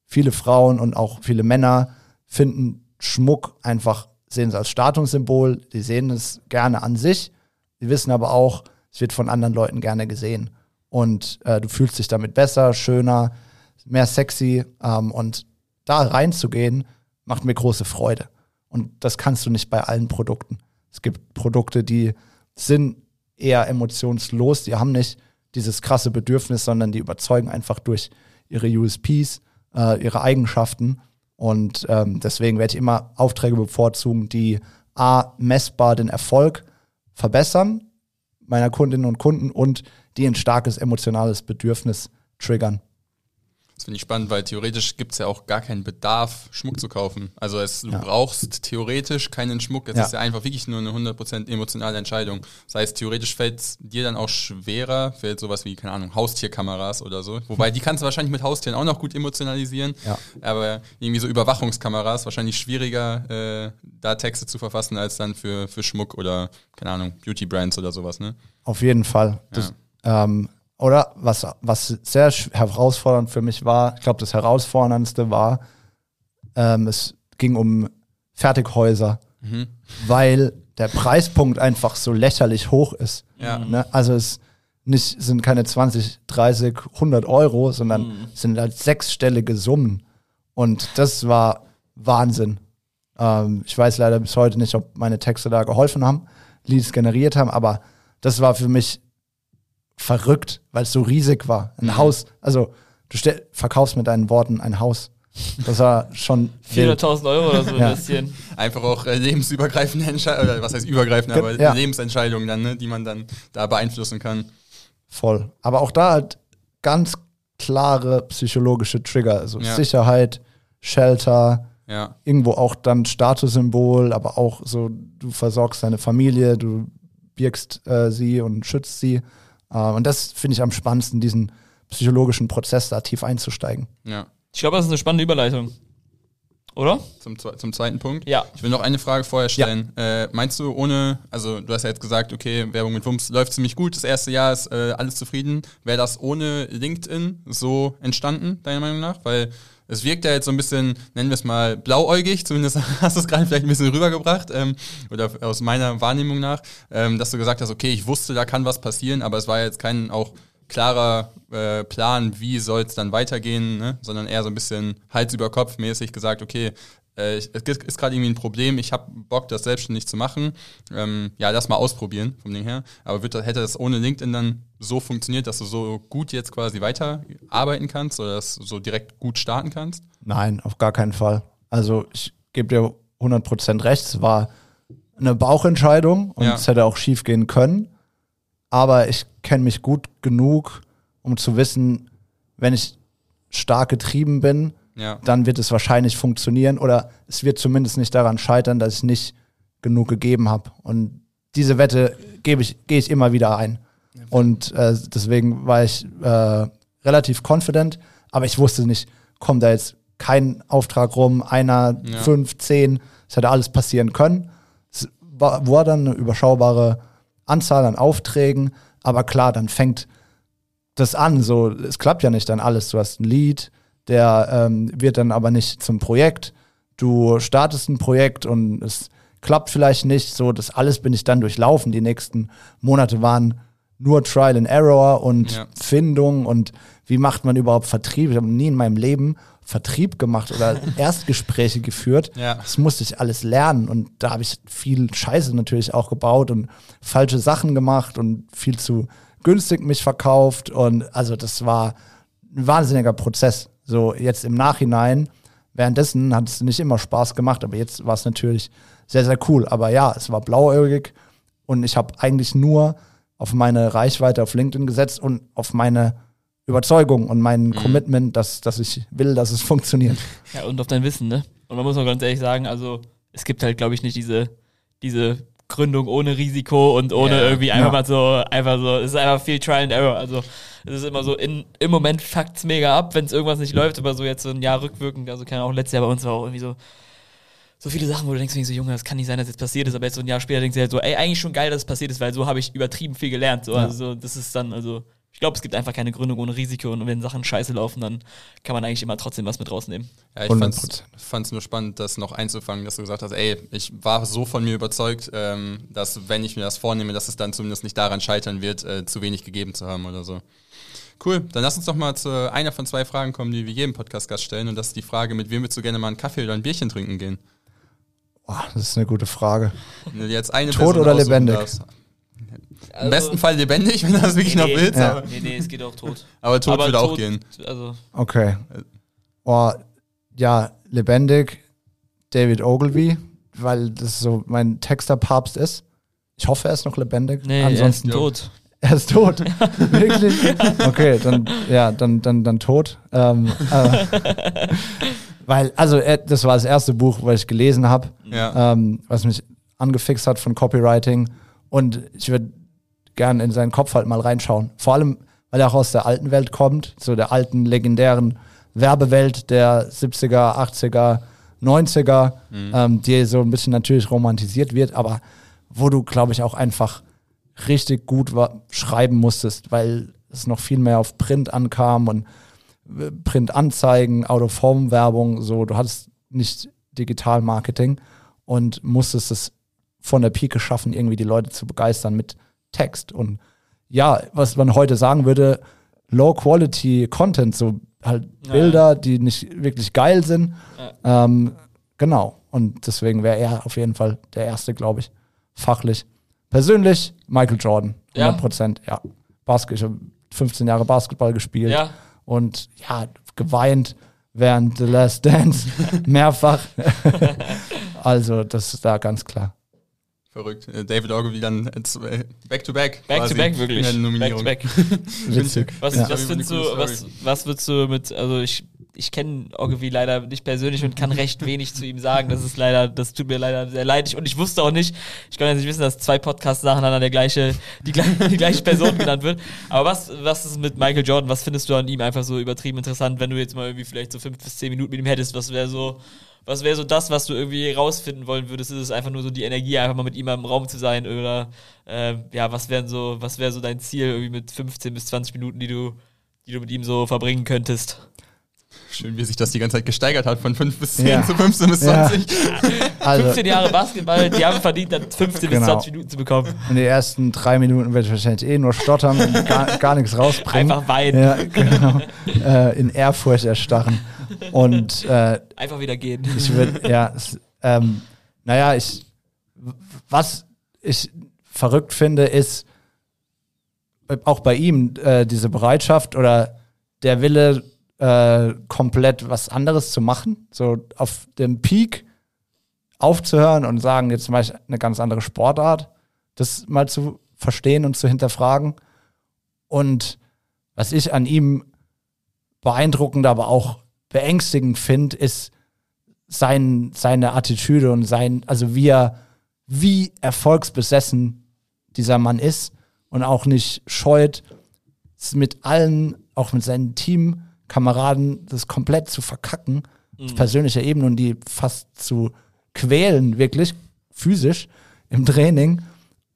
[SPEAKER 3] viele Frauen und auch viele Männer finden Schmuck einfach sehen es als Statussymbol, die sehen es gerne an sich, sie wissen aber auch, es wird von anderen Leuten gerne gesehen. Und äh, du fühlst dich damit besser, schöner, mehr sexy. Ähm, und da reinzugehen, macht mir große Freude. Und das kannst du nicht bei allen Produkten. Es gibt Produkte, die sind eher emotionslos, die haben nicht dieses krasse Bedürfnis, sondern die überzeugen einfach durch ihre USPs, äh, ihre Eigenschaften. Und ähm, deswegen werde ich immer Aufträge bevorzugen, die A, messbar den Erfolg verbessern meiner Kundinnen und Kunden und die ein starkes emotionales Bedürfnis triggern.
[SPEAKER 2] Das finde ich spannend, weil theoretisch gibt es ja auch gar keinen Bedarf, Schmuck zu kaufen. Also es, du
[SPEAKER 3] Ja.
[SPEAKER 2] brauchst theoretisch keinen Schmuck. Es
[SPEAKER 3] Ja.
[SPEAKER 2] ist ja einfach wirklich nur eine 100% emotionale Entscheidung. Das heißt, theoretisch fällt es dir dann auch schwerer, fällt sowas wie, keine Ahnung, Haustierkameras oder so. Wobei, die kannst du wahrscheinlich mit Haustieren auch noch gut emotionalisieren.
[SPEAKER 3] Ja.
[SPEAKER 2] Aber irgendwie so Überwachungskameras wahrscheinlich schwieriger, äh, da Texte zu verfassen, als dann für, für Schmuck oder, keine Ahnung, Beauty-Brands oder sowas, ne?
[SPEAKER 3] Auf jeden Fall. Das, ähm, oder was, was sehr herausfordernd für mich war, ich glaube, das herausforderndste war, ähm, es ging um Fertighäuser,
[SPEAKER 2] Mhm.
[SPEAKER 3] weil der Preispunkt einfach so lächerlich hoch ist.
[SPEAKER 2] Ja.
[SPEAKER 3] Ne? Also es nicht, sind keine 20, 30, 100 Euro, sondern es sind halt sechsstellige Summen. Und das war Wahnsinn. Ähm, ich weiß leider bis heute nicht, ob meine Texte da geholfen haben, Leads generiert haben, aber das war für mich verrückt, weil es so riesig war. Ein Haus, also du stell, verkaufst mit deinen Worten ein Haus. Das war schon wild.
[SPEAKER 4] 400.000 Euro oder so
[SPEAKER 3] Ja.
[SPEAKER 4] investieren.
[SPEAKER 2] Einfach auch äh, lebensübergreifende Entscheidungen, oder was heißt übergreifende, aber
[SPEAKER 3] ja.
[SPEAKER 2] Lebensentscheidungen dann, ne, die man dann da beeinflussen kann.
[SPEAKER 3] voll. Aber auch da halt ganz klare psychologische Trigger, also
[SPEAKER 2] Ja.
[SPEAKER 3] Sicherheit, Shelter,
[SPEAKER 2] Ja.
[SPEAKER 3] irgendwo auch dann Statussymbol, aber auch so, du versorgst deine Familie, du birgst äh, sie und schützt sie. Äh, und das finde ich am spannendsten, diesen psychologischen Prozess da tief einzusteigen.
[SPEAKER 2] Ja.
[SPEAKER 4] Ich glaube, das ist eine spannende Überleitung. Oder?
[SPEAKER 2] Zum, zum zweiten Punkt.
[SPEAKER 4] Ja.
[SPEAKER 2] Ich will noch eine Frage vorher stellen. Äh, meinst du, ohne, also du hast ja jetzt gesagt, okay, Werbung mit Wumms läuft ziemlich gut, das erste Jahr ist äh, alles zufrieden. Wäre das ohne LinkedIn so entstanden, deiner Meinung nach? Weil es wirkt ja jetzt so ein bisschen, nennen wir es mal, blauäugig, zumindest [LAUGHS] hast du es gerade vielleicht ein bisschen rübergebracht, ähm, oder aus meiner Wahrnehmung nach, ähm, dass du gesagt hast, okay, ich wusste, da kann was passieren, aber es war jetzt kein auch klarer äh, Plan, wie soll es dann weitergehen, ne? sondern eher so ein bisschen Hals über Kopf mäßig gesagt, okay, äh, es ist gerade irgendwie ein Problem, ich habe Bock, das selbstständig zu machen. Ähm, ja, das mal ausprobieren vom Ding her. Aber wird, hätte das ohne LinkedIn dann so funktioniert, dass du so gut jetzt quasi weiterarbeiten kannst oder das so direkt gut starten kannst?
[SPEAKER 3] Nein, auf gar keinen Fall. Also ich gebe dir 100% recht, es war eine Bauchentscheidung und
[SPEAKER 2] Ja.
[SPEAKER 3] es hätte auch schief gehen können. Aber ich kenne mich gut genug, um zu wissen, wenn ich stark getrieben bin,
[SPEAKER 2] Ja.
[SPEAKER 3] dann wird es wahrscheinlich funktionieren oder es wird zumindest nicht daran scheitern, dass ich nicht genug gegeben habe. Und diese Wette gebe ich, gehe ich immer wieder ein. Und äh, deswegen war ich äh, relativ confident, aber ich wusste nicht, kommt da jetzt kein Auftrag rum, einer,
[SPEAKER 2] Ja.
[SPEAKER 3] fünf, zehn, es hätte alles passieren können. Es war, war dann eine überschaubare Anzahl an Aufträgen, aber klar, dann fängt das an. So, es klappt ja nicht dann alles. Du hast ein Lied, der ähm, wird dann aber nicht zum Projekt. Du startest ein Projekt und es klappt vielleicht nicht. So, das alles bin ich dann durchlaufen. Die nächsten Monate waren nur Trial and Error und
[SPEAKER 2] Ja.
[SPEAKER 3] Findung und wie macht man überhaupt Vertrieb. Ich habe nie in meinem Leben Vertrieb gemacht oder [LAUGHS] Erstgespräche geführt.
[SPEAKER 2] Ja.
[SPEAKER 3] Das musste ich alles lernen und da habe ich viel Scheiße natürlich auch gebaut und falsche Sachen gemacht und viel zu günstig mich verkauft und also das war ein wahnsinniger Prozess. So jetzt im Nachhinein, währenddessen hat es nicht immer Spaß gemacht, aber jetzt war es natürlich sehr, sehr cool. Aber ja, es war blauäugig und ich habe eigentlich nur auf meine Reichweite auf LinkedIn gesetzt und auf meine Überzeugung und mein Commitment, dass, dass ich will, dass es [LAUGHS] funktioniert.
[SPEAKER 4] Ja, und auf dein Wissen, ne? Und man muss auch ganz ehrlich sagen, also es gibt halt, glaube ich, nicht diese, diese Gründung ohne Risiko und ohne
[SPEAKER 2] Ja.
[SPEAKER 4] irgendwie einfach
[SPEAKER 3] Ja.
[SPEAKER 4] mal so, einfach so, es ist einfach viel Trial and Error. Also es ist immer so, in, im Moment fuckt's mega ab, wenn es irgendwas nicht läuft, aber so jetzt so ein Jahr rückwirkend, also keine Ahnung, letztes Jahr bei uns war auch irgendwie so, so viele Sachen, wo du denkst, so, Junge, das kann nicht sein, dass jetzt passiert ist, aber jetzt so ein Jahr später denkst du halt so, ey, eigentlich schon geil, dass es passiert ist, weil so habe ich übertrieben viel gelernt. So,
[SPEAKER 3] Ja.
[SPEAKER 4] also so, das ist dann, also ich glaube, es gibt einfach keine Gründung ohne Risiko und wenn Sachen scheiße laufen, dann kann man eigentlich immer trotzdem was mit rausnehmen.
[SPEAKER 2] Ja, ich
[SPEAKER 3] 100%.
[SPEAKER 2] fand es nur spannend, das noch einzufangen, dass du gesagt hast, ey, ich war so von mir überzeugt, ähm, dass wenn ich mir das vornehme, dass es dann zumindest nicht daran scheitern wird, äh, zu wenig gegeben zu haben oder so. Cool, dann lass uns doch mal zu einer von zwei Fragen kommen, die wir jedem Podcast-Gast stellen und das ist die Frage, mit wem würdest du gerne mal einen Kaffee oder ein Bierchen trinken gehen?
[SPEAKER 3] Boah, das ist eine gute Frage.
[SPEAKER 2] Jetzt eine
[SPEAKER 3] Tot
[SPEAKER 2] Person
[SPEAKER 3] oder lebendig?
[SPEAKER 2] darfst. Im besten Fall lebendig, [LAUGHS] wenn du das wirklich noch
[SPEAKER 4] nee,
[SPEAKER 2] willst,
[SPEAKER 3] Ja.
[SPEAKER 2] aber,
[SPEAKER 4] Nee, nee, es geht auch tot.
[SPEAKER 2] aber tot
[SPEAKER 4] Aber
[SPEAKER 2] würde auch
[SPEAKER 4] tot-
[SPEAKER 2] gehen.
[SPEAKER 4] Also,
[SPEAKER 3] Okay. Oh, ja, lebendig, David Ogilvy, weil das so mein Texterpapst ist. Ich hoffe, er ist noch lebendig.
[SPEAKER 4] nee,
[SPEAKER 3] Ansonsten [LAUGHS]
[SPEAKER 4] er ist tot.
[SPEAKER 3] Er ist tot. Wirklich? Okay, dann, ja, dann, dann, dann tot. Ähm, äh, [LAUGHS] weil, also, er, das war das erste Buch, was ich gelesen habe,
[SPEAKER 2] Ja.
[SPEAKER 3] ähm, was mich angefixt hat von Copywriting. Und ich würde gerne in seinen Kopf halt mal reinschauen. Vor allem, weil er auch aus der alten Welt kommt, so der alten, legendären Werbewelt der 70er, 80er, 90er, ähm, die so ein bisschen natürlich romantisiert wird, aber wo du, glaube ich, auch einfach richtig gut schreiben musstest, weil es noch viel mehr auf Print ankam und äh, Printanzeigen, Out-of-Home-Werbung, so, du hattest nicht Digital-Marketing und musstest es von der Pike schaffen, irgendwie die Leute zu begeistern mit Text. Und ja, was man heute sagen würde, Low-Quality-Content, so halt
[SPEAKER 4] Ja.
[SPEAKER 3] Bilder, die nicht wirklich geil sind. Ähm, genau. Und deswegen wäre er auf jeden Fall der Erste, glaube ich, fachlich. Persönlich Michael Jordan,
[SPEAKER 4] Ja.
[SPEAKER 3] 100 Prozent, ja. Basket, ich habe 15 Jahre Basketball gespielt
[SPEAKER 4] Ja.
[SPEAKER 3] und ja, geweint während The Last Dance [LAUGHS] mehrfach. [LAUGHS] also, das ist da ganz klar.
[SPEAKER 2] Verrückt. Äh, David Ogilvy dann äh, äh, back to back.
[SPEAKER 4] Back
[SPEAKER 2] quasi
[SPEAKER 4] to back, wirklich. Back to back. [LAUGHS]
[SPEAKER 3] Witzig.
[SPEAKER 4] Was,
[SPEAKER 3] Ja.
[SPEAKER 4] was findest du, was, was würdest du mit, also ich, ich kenne Ogilvy leider nicht persönlich und kann recht wenig zu ihm sagen. Das ist leider, das tut mir leider sehr leid. Und ich wusste auch nicht, ich kann jetzt nicht wissen, dass zwei Podcasts nacheinander der gleiche, die, gleiche- die gleiche Person genannt wird. Aber was, was ist mit Michael Jordan? Was findest du an ihm einfach so übertrieben interessant, wenn du jetzt mal irgendwie vielleicht so fünf bis zehn Minuten mit ihm hättest? Was wäre so, was wäre so das, was du irgendwie rausfinden wollen würdest? Ist es einfach nur so die Energie, einfach mal mit ihm im Raum zu sein? Oder ähm, ja, was wären so, was wäre so dein Ziel irgendwie mit 15 bis 20 Minuten, die du, die du mit ihm so verbringen könntest?
[SPEAKER 2] Schön, wie sich das die ganze Zeit gesteigert hat, von 5 bis 10
[SPEAKER 3] Ja.
[SPEAKER 2] zu 15 bis
[SPEAKER 3] Ja.
[SPEAKER 2] 20. [LAUGHS]
[SPEAKER 3] Also,
[SPEAKER 4] 15 Jahre Basketball, die haben verdient, dann 15 bis
[SPEAKER 3] Genau.
[SPEAKER 4] 20 Minuten zu bekommen.
[SPEAKER 3] in den ersten drei Minuten werde ich wahrscheinlich eh nur stottern und gar, gar nichts rausbringen.
[SPEAKER 4] Einfach weinen.
[SPEAKER 3] Ja, genau. äh, in Ehrfurcht erstarren. Und äh,
[SPEAKER 4] Einfach wieder gehen.
[SPEAKER 3] ich würde, ja, es, ähm, naja, ich, was ich verrückt finde, ist äh, auch bei ihm äh, diese Bereitschaft oder der Wille, äh, komplett was anderes zu machen, so auf dem Peak aufzuhören und sagen, jetzt mache ich eine ganz andere Sportart, das mal zu verstehen und zu hinterfragen. Und was ich an ihm beeindruckend, aber auch beängstigend finde, ist sein, seine Attitüde und sein, also wie er, wie erfolgsbesessen dieser Mann ist und auch nicht scheut, mit allen, auch mit seinen Teamkameraden, das komplett zu verkacken, auf persönlicher Ebene und die fast zu quälen, wirklich physisch im Training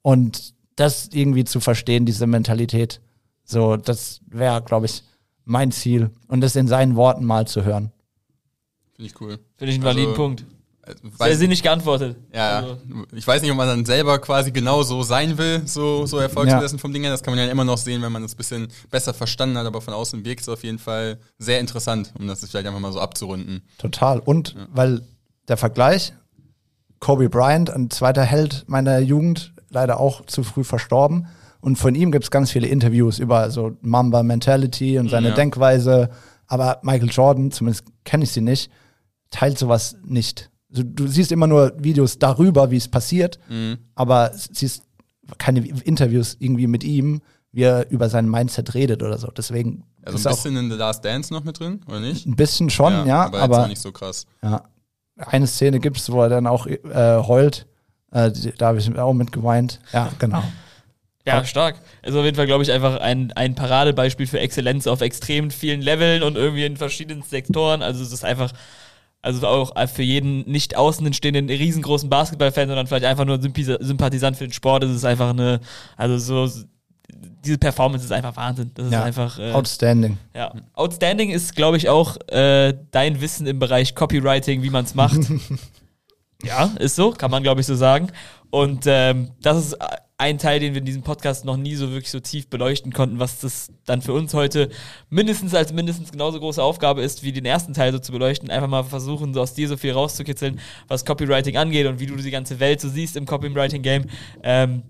[SPEAKER 3] und das irgendwie zu verstehen, diese Mentalität. So, das wäre, glaube ich, mein Ziel und das in seinen Worten mal zu hören.
[SPEAKER 2] Finde ich cool.
[SPEAKER 4] Finde ich einen
[SPEAKER 2] Also,
[SPEAKER 4] validen Punkt.
[SPEAKER 2] Äh,
[SPEAKER 4] Sehr
[SPEAKER 2] Weiß,
[SPEAKER 4] sinnig geantwortet.
[SPEAKER 2] ja,
[SPEAKER 4] Also,
[SPEAKER 2] ich weiß nicht, ob man dann selber quasi genau so sein will, so, so erfolgsbesessen vom Ding her. Das kann man ja immer noch sehen, wenn man das ein bisschen besser verstanden hat, aber von außen wirkt es auf jeden Fall sehr interessant, um das vielleicht einfach mal so abzurunden.
[SPEAKER 3] Total. Und weil der Vergleich, Kobe Bryant, ein zweiter Held meiner Jugend, leider auch zu früh verstorben. Und von ihm gibt es ganz viele Interviews über so Mamba Mentality und seine
[SPEAKER 2] Ja.
[SPEAKER 3] Denkweise. Aber Michael Jordan, zumindest kenne ich sie nicht, teilt sowas nicht. Also, du siehst immer nur Videos darüber, wie es passiert,
[SPEAKER 2] Mhm.
[SPEAKER 3] aber siehst keine Interviews irgendwie mit ihm, wie er über sein Mindset redet oder so. Deswegen
[SPEAKER 2] Also
[SPEAKER 3] ist
[SPEAKER 2] ein
[SPEAKER 3] auch
[SPEAKER 2] bisschen in The Last Dance noch mit drin, oder nicht?
[SPEAKER 3] ein bisschen schon, ja,
[SPEAKER 2] aber,
[SPEAKER 3] aber,
[SPEAKER 2] jetzt auch nicht so krass.
[SPEAKER 3] ja. Eine Szene gibt es, wo er dann auch äh, heult. Äh, da habe ich auch mit geweint. Ja, genau.
[SPEAKER 4] Ja, stark. Also auf jeden Fall, glaube ich, einfach ein, ein Paradebeispiel für Exzellenz auf extrem vielen Leveln und irgendwie in verschiedenen Sektoren. Also es ist einfach, also auch für jeden nicht außen stehenden riesengroßen Basketballfan, sondern vielleicht einfach nur Sympathisant für den Sport. Es ist einfach eine, also so, diese Performance ist einfach Wahnsinn. Das ist
[SPEAKER 3] Ja.
[SPEAKER 4] einfach, äh,
[SPEAKER 3] Outstanding.
[SPEAKER 4] ja. Outstanding ist, glaube ich, auch äh, dein Wissen im Bereich Copywriting, wie man es macht. [LAUGHS] ja, ist so, kann man, glaube ich, so sagen. Und ähm, das ist ein Teil, den wir in diesem Podcast noch nie so wirklich so tief beleuchten konnten, was das dann für uns heute mindestens als mindestens genauso große Aufgabe ist, wie den ersten Teil so zu beleuchten. Einfach mal versuchen, so aus dir so viel rauszukitzeln, was Copywriting angeht und wie du die ganze Welt so siehst im Copywriting-Game. Ähm,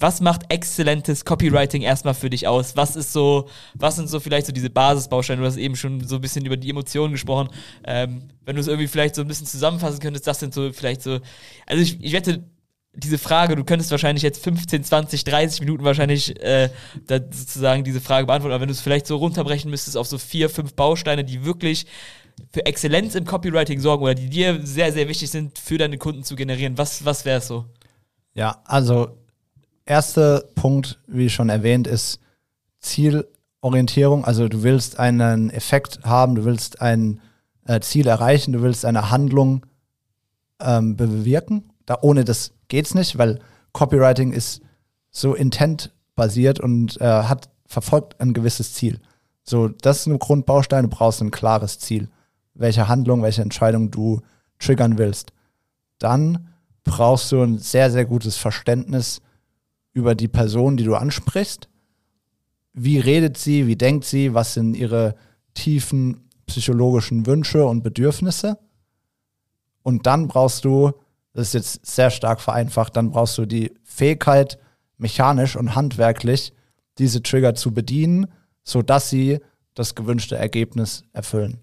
[SPEAKER 4] was macht exzellentes Copywriting erstmal für dich aus? Was ist so, was sind so vielleicht so diese Basisbausteine? Du hast eben schon so ein bisschen über die Emotionen gesprochen. Ähm, wenn du es irgendwie vielleicht so ein bisschen zusammenfassen könntest, das sind so vielleicht so, also ich, ich wette, diese Frage, du könntest wahrscheinlich jetzt 15, 20, 30 Minuten wahrscheinlich äh, sozusagen diese Frage beantworten, aber wenn du es vielleicht so runterbrechen müsstest auf so vier, fünf Bausteine, die wirklich für Exzellenz im Copywriting sorgen oder die dir sehr, sehr wichtig sind, für deine Kunden zu generieren, was, was wäre es so?
[SPEAKER 3] Ja, also erster Punkt, wie schon erwähnt, ist Zielorientierung. Also du willst einen Effekt haben, du willst ein äh, Ziel erreichen, du willst eine Handlung ähm, bewirken. Da ohne das geht's nicht, weil Copywriting ist so intent-basiert und äh, hat verfolgt ein gewisses Ziel. So, das ist ein Grundbaustein, du brauchst ein klares Ziel, welche Handlung, welche Entscheidung du triggern willst. Dann brauchst du ein sehr, sehr gutes Verständnis über die Person, die du ansprichst. Wie redet sie, wie denkt sie, was sind ihre tiefen psychologischen Wünsche und Bedürfnisse. Und dann brauchst du, das ist jetzt sehr stark vereinfacht, dann brauchst du die Fähigkeit, mechanisch und handwerklich diese Trigger zu bedienen, sodass sie das gewünschte Ergebnis erfüllen.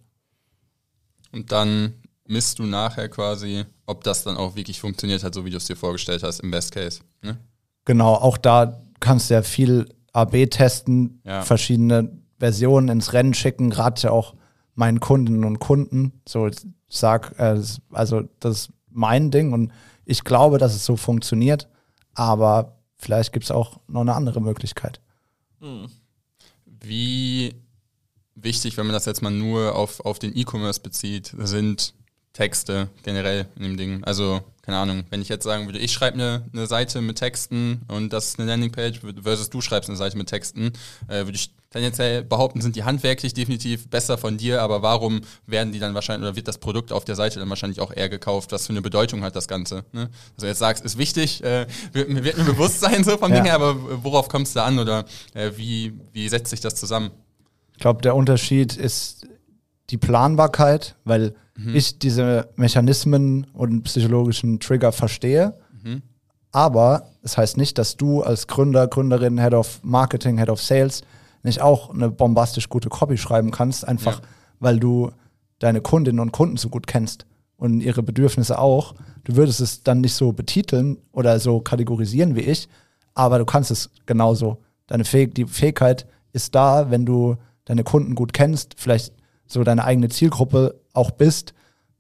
[SPEAKER 2] Und dann misst du nachher quasi, ob das dann auch wirklich funktioniert hat, so wie du es dir vorgestellt hast, im Best Case. Ne?
[SPEAKER 3] Genau, auch da kannst du ja viel AB testen,
[SPEAKER 2] Ja.
[SPEAKER 3] verschiedene Versionen ins Rennen schicken, gerade ja auch meinen Kundinnen und Kunden. So, sag, äh, also das mein Ding und ich glaube, dass es so funktioniert, aber vielleicht gibt es auch noch eine andere Möglichkeit.
[SPEAKER 2] Wie wichtig, wenn man das jetzt mal nur auf, auf den E-Commerce bezieht, sind Texte generell in dem Ding. Also, keine Ahnung, wenn ich jetzt sagen würde, ich schreibe eine, eine Seite mit Texten und das ist eine Landingpage versus du schreibst eine Seite mit Texten, äh, würde ich tendenziell behaupten, sind die handwerklich definitiv besser von dir, aber warum werden die dann wahrscheinlich oder wird das Produkt auf der Seite dann wahrscheinlich auch eher gekauft? Was für eine Bedeutung hat das Ganze? Ne? Also jetzt sagst, ist wichtig, äh, wird, mir- wird mir bewusst sein so vom
[SPEAKER 3] Ja.
[SPEAKER 2] Ding her, aber worauf kommt es da an oder äh, wie, wie setzt sich das zusammen?
[SPEAKER 3] Ich glaube, der Unterschied ist die Planbarkeit, weil ich diese Mechanismen und psychologischen Trigger verstehe. Aber es heißt nicht, dass du als Gründer, Gründerin, Head of Marketing, Head of Sales nicht auch eine bombastisch gute Copy schreiben kannst, einfach
[SPEAKER 2] Ja.
[SPEAKER 3] weil du deine Kundinnen und Kunden so gut kennst und ihre Bedürfnisse auch. Du würdest es dann nicht so betiteln oder so kategorisieren wie ich, aber du kannst es genauso. Deine Fähig die Fähigkeit ist da, wenn du deine Kunden gut kennst, vielleicht so deine eigene Zielgruppe auch bist.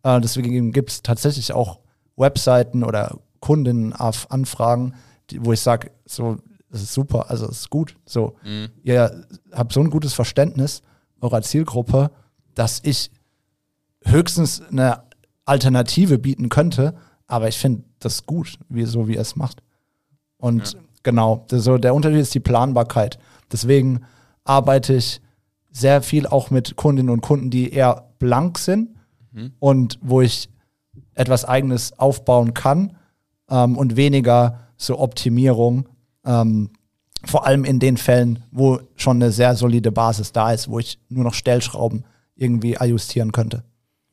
[SPEAKER 3] Äh, deswegen gibt es tatsächlich auch Webseiten oder Kundinnenanfragen, die- wo ich sage, so, das ist super, also es ist gut. So, ihr habt so ein gutes Verständnis eurer Zielgruppe, dass ich höchstens eine Alternative bieten könnte, aber ich finde das gut, wie, so wie ihr es macht. Und genau, das, so der Unterschied ist die Planbarkeit. Deswegen arbeite ich sehr viel auch mit Kundinnen und Kunden, die eher blank sind und wo ich etwas Eigenes aufbauen kann ähm, und weniger so Optimierung. Ähm, vor allem in den Fällen, wo schon eine sehr solide Basis da ist, wo ich nur noch Stellschrauben irgendwie ajustieren könnte.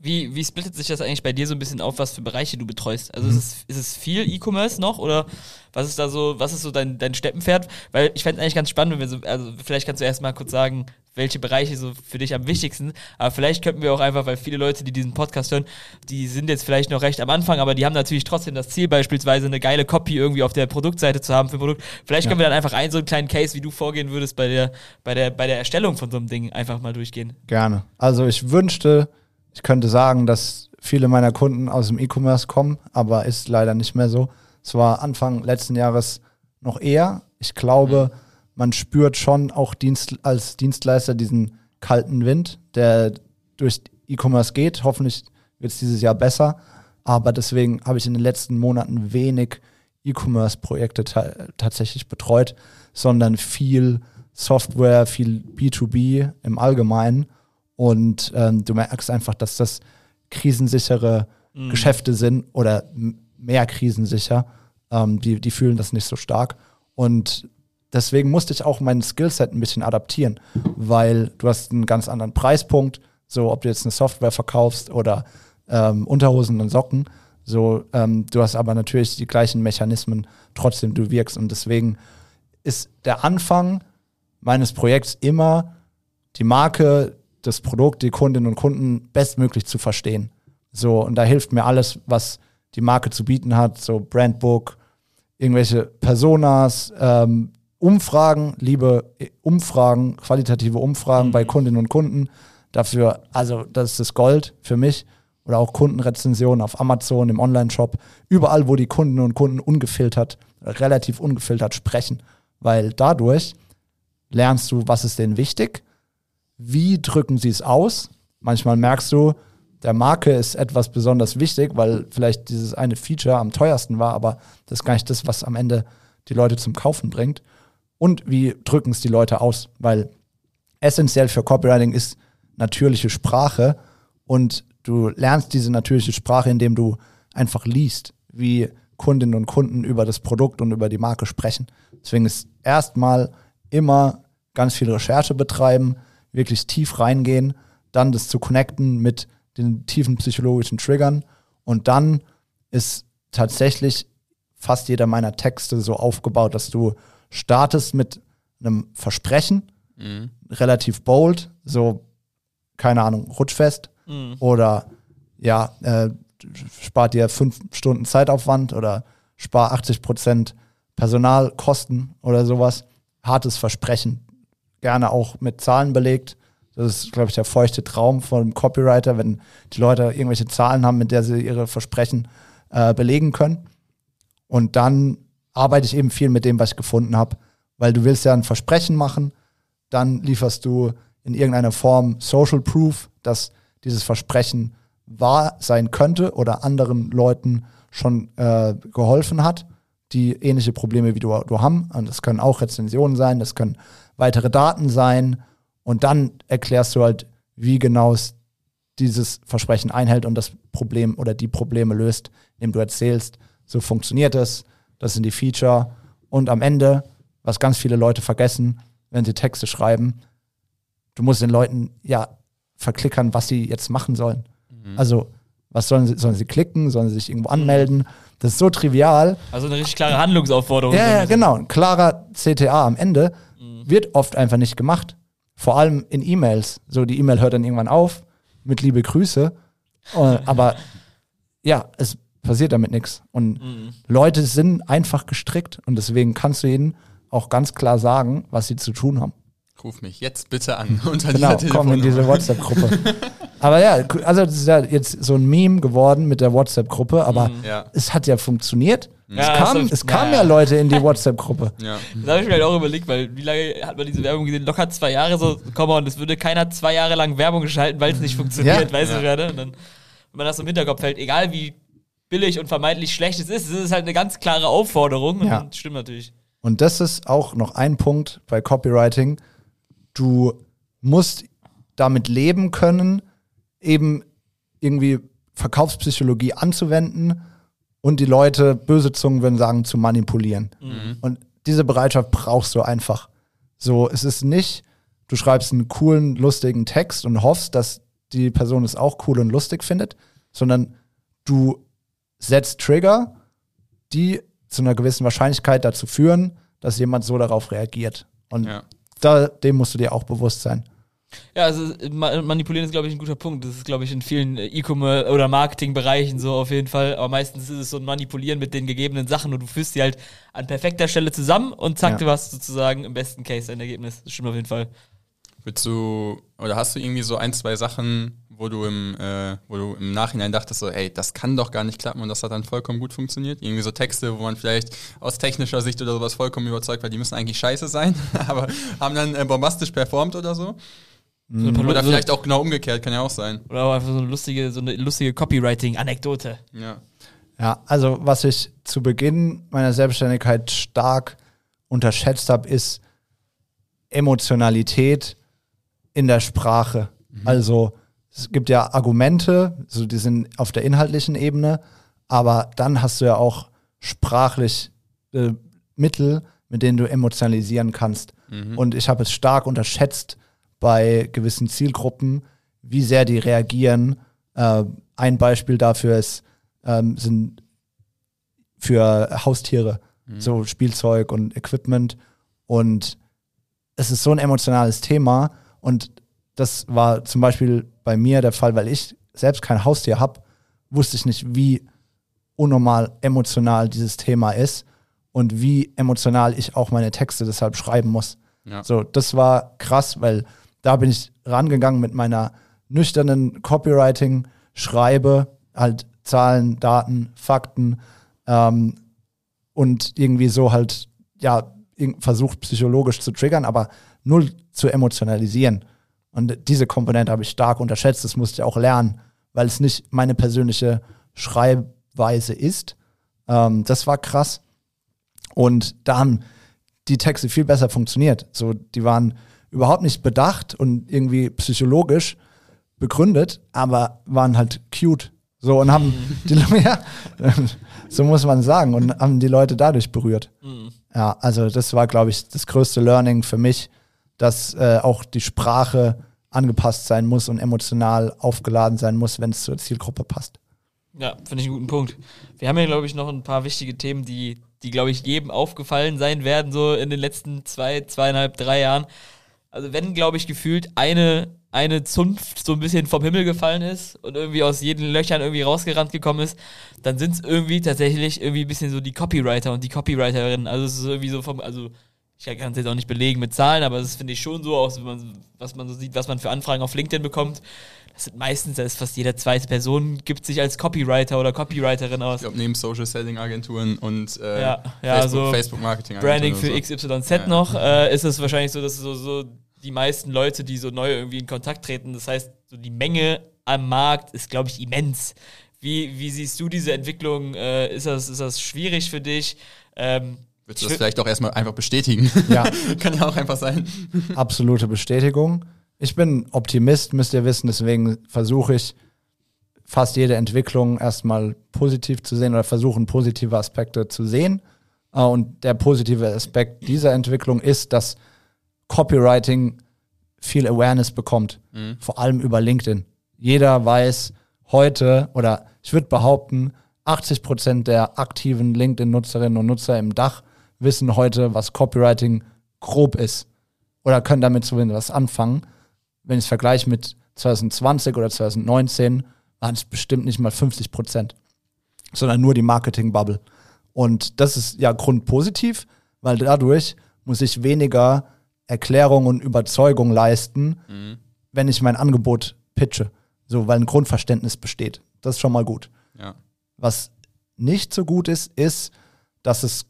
[SPEAKER 4] Wie, wie splittet sich das eigentlich bei dir so ein bisschen auf, was für Bereiche du betreust? Also ist, es, ist es viel E-Commerce noch oder was ist da so, was ist so dein, dein Steppenpferd? Weil ich fände es eigentlich ganz spannend, wenn wir so, also vielleicht kannst du erst mal kurz sagen, welche Bereiche so für dich am wichtigsten, sind. aber vielleicht könnten wir auch einfach, weil viele Leute, die diesen Podcast hören, die sind jetzt vielleicht noch recht am Anfang, aber die haben natürlich trotzdem das Ziel, beispielsweise eine geile Copy irgendwie auf der Produktseite zu haben für ein Produkt. Vielleicht können wir dann einfach einen so einen kleinen Case, wie du vorgehen würdest bei der, bei der, bei der Erstellung von so einem Ding einfach mal durchgehen.
[SPEAKER 3] Gerne. Also ich wünschte, ich könnte sagen, dass viele meiner Kunden aus dem E-Commerce kommen, aber ist leider nicht mehr so. Es war Anfang letzten Jahres noch eher. Ich glaube, man spürt schon auch Dienst, als Dienstleister diesen kalten Wind, der durch E-Commerce geht. Hoffentlich wird es dieses Jahr besser. Aber deswegen habe ich in den letzten Monaten wenig E-Commerce-Projekte ta tatsächlich betreut, sondern viel Software, viel B2B im Allgemeinen. Und ähm, du merkst einfach, dass das krisensichere Geschäfte sind oder mehr krisensicher. Ähm, die, die fühlen das nicht so stark. Und deswegen musste ich auch mein Skillset ein bisschen adaptieren, weil du hast einen ganz anderen Preispunkt, so ob du jetzt eine Software verkaufst oder ähm, Unterhosen und Socken. So, ähm, du hast aber natürlich die gleichen Mechanismen, trotzdem du wirkst. Und deswegen ist der Anfang meines Projekts immer die Marke, das Produkt, die Kundinnen und Kunden bestmöglich zu verstehen. So, und da hilft mir alles, was die Marke zu bieten hat, so Brandbook, irgendwelche Personas, ähm, Umfragen, liebe äh, Umfragen, qualitative Umfragen bei Kundinnen und Kunden. Dafür, also das ist das Gold für mich. Oder auch Kundenrezensionen auf Amazon, im Online-Shop. Überall, wo die Kunden und Kunden ungefiltert, relativ ungefiltert sprechen. Weil dadurch lernst du, was ist denen wichtig, wie drücken sie es aus. Manchmal merkst du, der Marke ist etwas besonders wichtig, weil vielleicht dieses eine Feature am teuersten war, aber das ist gar nicht das, was am Ende die Leute zum Kaufen bringt. Und wie drücken es die Leute aus? Weil essentiell für Copywriting ist natürliche Sprache und du lernst diese natürliche Sprache, indem du einfach liest, wie Kundinnen und Kunden über das Produkt und über die Marke sprechen. Deswegen ist erstmal immer ganz viel Recherche betreiben, wirklich tief reingehen, dann das zu connecten mit den tiefen psychologischen Triggern und dann ist tatsächlich fast jeder meiner Texte so aufgebaut, dass du startest mit einem Versprechen, relativ bold, so, keine Ahnung, rutschfest oder ja, äh, spart dir fünf Stunden Zeitaufwand oder spar 80 Prozent Personalkosten oder sowas. Hartes Versprechen. Gerne auch mit Zahlen belegt. Das ist, glaube ich, der feuchte Traum von Copywriter, wenn die Leute irgendwelche Zahlen haben, mit der sie ihre Versprechen äh, belegen können. Und dann arbeite ich eben viel mit dem, was ich gefunden habe, weil du willst ja ein Versprechen machen, dann lieferst du in irgendeiner Form Social Proof, dass dieses Versprechen wahr sein könnte oder anderen Leuten schon äh, geholfen hat, die ähnliche Probleme wie du, du haben. Und das können auch Rezensionen sein, das können weitere Daten sein. Und dann erklärst du halt, wie genau es dieses Versprechen einhält und das Problem oder die Probleme löst, indem du erzählst, so funktioniert es, das sind die Feature. Und am Ende, was ganz viele Leute vergessen, wenn sie Texte schreiben, du musst den Leuten ja verklickern, was sie jetzt machen sollen. Also, was sollen sie, sollen sie klicken, sollen sie sich irgendwo anmelden? Das ist so trivial.
[SPEAKER 4] Also eine richtig klare Handlungsaufforderung.
[SPEAKER 3] Ja, ja, genau. Ein klarer CTA am Ende wird oft einfach nicht gemacht. Vor allem in E-Mails. So, die E-Mail hört dann irgendwann auf mit liebe Grüße. Aber ja, es passiert damit nichts. Und Leute sind einfach gestrickt und deswegen kannst du ihnen auch ganz klar sagen, was sie zu tun haben.
[SPEAKER 2] Ruf mich jetzt bitte an unter
[SPEAKER 3] Genau, komm in diese. WhatsApp-Gruppe. aber ja, also das ist ja jetzt so ein Meme geworden mit der WhatsApp-Gruppe, aber
[SPEAKER 2] Ja.
[SPEAKER 3] es hat ja funktioniert.
[SPEAKER 4] Ja,
[SPEAKER 3] es
[SPEAKER 4] das
[SPEAKER 3] kam, es kamen
[SPEAKER 4] ja,
[SPEAKER 3] ja,
[SPEAKER 4] ja.
[SPEAKER 3] Leute in die WhatsApp-Gruppe.
[SPEAKER 2] Ja.
[SPEAKER 4] Das habe ich mir halt auch überlegt, weil wie lange hat man diese Werbung gesehen? Locker zwei Jahre so, komm on, es würde keiner zwei Jahre lang Werbung geschalten, weil es nicht funktioniert,
[SPEAKER 3] Ja.
[SPEAKER 4] weißt
[SPEAKER 2] Ja.
[SPEAKER 4] du gerade? Und dann, wenn man das im Hinterkopf hält, egal wie billig und vermeintlich schlecht es ist, es ist halt eine ganz klare Aufforderung.
[SPEAKER 3] Ja.
[SPEAKER 4] Und stimmt natürlich.
[SPEAKER 3] Und das ist auch noch ein Punkt bei Copywriting. Du musst damit leben können, eben irgendwie Verkaufspsychologie anzuwenden und die Leute, böse Zungen würden sagen, zu manipulieren. Und diese Bereitschaft brauchst du einfach. So, es ist nicht, du schreibst einen coolen, lustigen Text und hoffst, dass die Person es auch cool und lustig findet, sondern du setzt Trigger, die zu einer gewissen Wahrscheinlichkeit dazu führen, dass jemand so darauf reagiert. Und
[SPEAKER 2] Ja.
[SPEAKER 3] Da, dem musst du dir auch bewusst sein.
[SPEAKER 4] Ja, also ma- manipulieren ist, glaube ich, ein guter Punkt. Das ist, glaube ich, in vielen äh, E-Commerce- oder Marketingbereichen so auf jeden Fall. Aber meistens ist es so ein Manipulieren mit den gegebenen Sachen und du führst die halt an perfekter Stelle zusammen und zack,
[SPEAKER 3] Ja.
[SPEAKER 4] du hast sozusagen im besten Case ein Ergebnis. Das stimmt auf jeden Fall.
[SPEAKER 2] Willst du, oder hast du irgendwie so ein, zwei Sachen, wo du im, äh, wo du im Nachhinein dachtest, so, ey, das kann doch gar nicht klappen und das hat dann vollkommen gut funktioniert? Irgendwie so Texte, wo man vielleicht aus technischer Sicht oder sowas vollkommen überzeugt war, die müssen eigentlich scheiße sein, [LAUGHS] aber haben dann äh, bombastisch performt oder so?
[SPEAKER 4] So
[SPEAKER 2] Oder vielleicht auch genau umgekehrt, kann ja auch sein.
[SPEAKER 4] Oder auch einfach so eine lustige, so eine lustige Copywriting-Anekdote.
[SPEAKER 2] Ja.
[SPEAKER 3] Ja, also was ich zu Beginn meiner Selbstständigkeit stark unterschätzt habe, ist Emotionalität in der Sprache. Also es gibt ja Argumente, so die sind auf der inhaltlichen Ebene, aber dann hast du ja auch sprachlich äh, Mittel, mit denen du emotionalisieren kannst. Und ich habe es stark unterschätzt bei gewissen Zielgruppen, wie sehr die reagieren. Äh, ein Beispiel dafür ist, ähm, sind für Haustiere, so Spielzeug und Equipment. Und es ist so ein emotionales Thema. Und das war zum Beispiel bei mir der Fall, weil ich selbst kein Haustier habe, wusste ich nicht, wie unnormal emotional dieses Thema ist. und wie emotional ich auch meine Texte deshalb schreiben muss.
[SPEAKER 2] Ja.
[SPEAKER 3] So, das war krass, weil da bin ich rangegangen mit meiner nüchternen Copywriting, schreibe halt Zahlen, Daten, Fakten ähm, und irgendwie so halt, ja, versucht psychologisch zu triggern, aber null zu emotionalisieren. Und diese Komponente habe ich stark unterschätzt, das musste ich auch lernen, weil es nicht meine persönliche Schreibweise ist. Ähm, das war krass. Und da haben die Texte viel besser funktioniert. So, die waren überhaupt nicht bedacht und irgendwie psychologisch begründet, aber waren halt cute. So und haben [LAUGHS] die ja, so muss man sagen, und haben die Leute dadurch berührt. Ja, also das war, glaube ich, das größte Learning für mich, dass äh, auch die Sprache angepasst sein muss und emotional aufgeladen sein muss, wenn es zur Zielgruppe passt.
[SPEAKER 4] Ja, finde ich einen guten Punkt. Wir haben ja, glaube ich, noch ein paar wichtige Themen, die, die glaube ich, jedem aufgefallen sein werden, so in den letzten zwei, zweieinhalb, drei Jahren. Also wenn, glaube ich, gefühlt eine, eine Zunft so ein bisschen vom Himmel gefallen ist und irgendwie aus jeden Löchern irgendwie rausgerannt gekommen ist, dann sind es irgendwie tatsächlich irgendwie ein bisschen so die Copywriter und die Copywriterinnen. Also es ist irgendwie so vom, also ich kann es jetzt auch nicht belegen mit Zahlen, aber das finde ich schon so, aus, wenn man, was man so sieht, was man für Anfragen auf LinkedIn bekommt. Das sind meistens, da ist fast jede zweite Person gibt sich als Copywriter oder Copywriterin aus.
[SPEAKER 2] Ich glaube, neben Social Selling Agenturen und äh,
[SPEAKER 4] Ja, ja,
[SPEAKER 2] Facebook,
[SPEAKER 4] so
[SPEAKER 2] Facebook Marketing
[SPEAKER 4] Branding für
[SPEAKER 2] so.
[SPEAKER 4] XYZ
[SPEAKER 2] ja.
[SPEAKER 4] noch, äh, ist es wahrscheinlich so, dass so, so die meisten Leute, die so neu irgendwie in Kontakt treten, das heißt, so die Menge am Markt ist, glaube ich, immens. Wie, wie siehst du diese Entwicklung? Äh, ist, das, ist das schwierig für dich? Ähm,
[SPEAKER 2] Würdest du das vielleicht auch erstmal einfach bestätigen?
[SPEAKER 3] Ja. [LAUGHS]
[SPEAKER 2] Kann ja auch einfach sein.
[SPEAKER 3] absolute Bestätigung. Ich bin Optimist, müsst ihr wissen, deswegen versuche ich fast jede Entwicklung erstmal positiv zu sehen oder versuchen positive Aspekte zu sehen. Äh, Und der positive Aspekt dieser Entwicklung ist, dass Copywriting viel Awareness bekommt, vor allem über LinkedIn. Jeder weiß heute oder ich würde behaupten, 80 Prozent der aktiven LinkedIn-Nutzerinnen und Nutzer im Dach wissen heute, was Copywriting grob ist oder können damit zumindest was anfangen. Wenn ich es vergleiche mit 2020 oder 2019, waren es bestimmt nicht mal 50 Prozent, sondern nur die Marketing-Bubble. Und das ist ja grundpositiv, weil dadurch muss ich weniger Erklärung und Überzeugung leisten, wenn ich mein Angebot pitche. So, weil ein Grundverständnis besteht. Das ist schon mal gut.
[SPEAKER 2] Ja.
[SPEAKER 3] Was nicht so gut ist, ist, dass es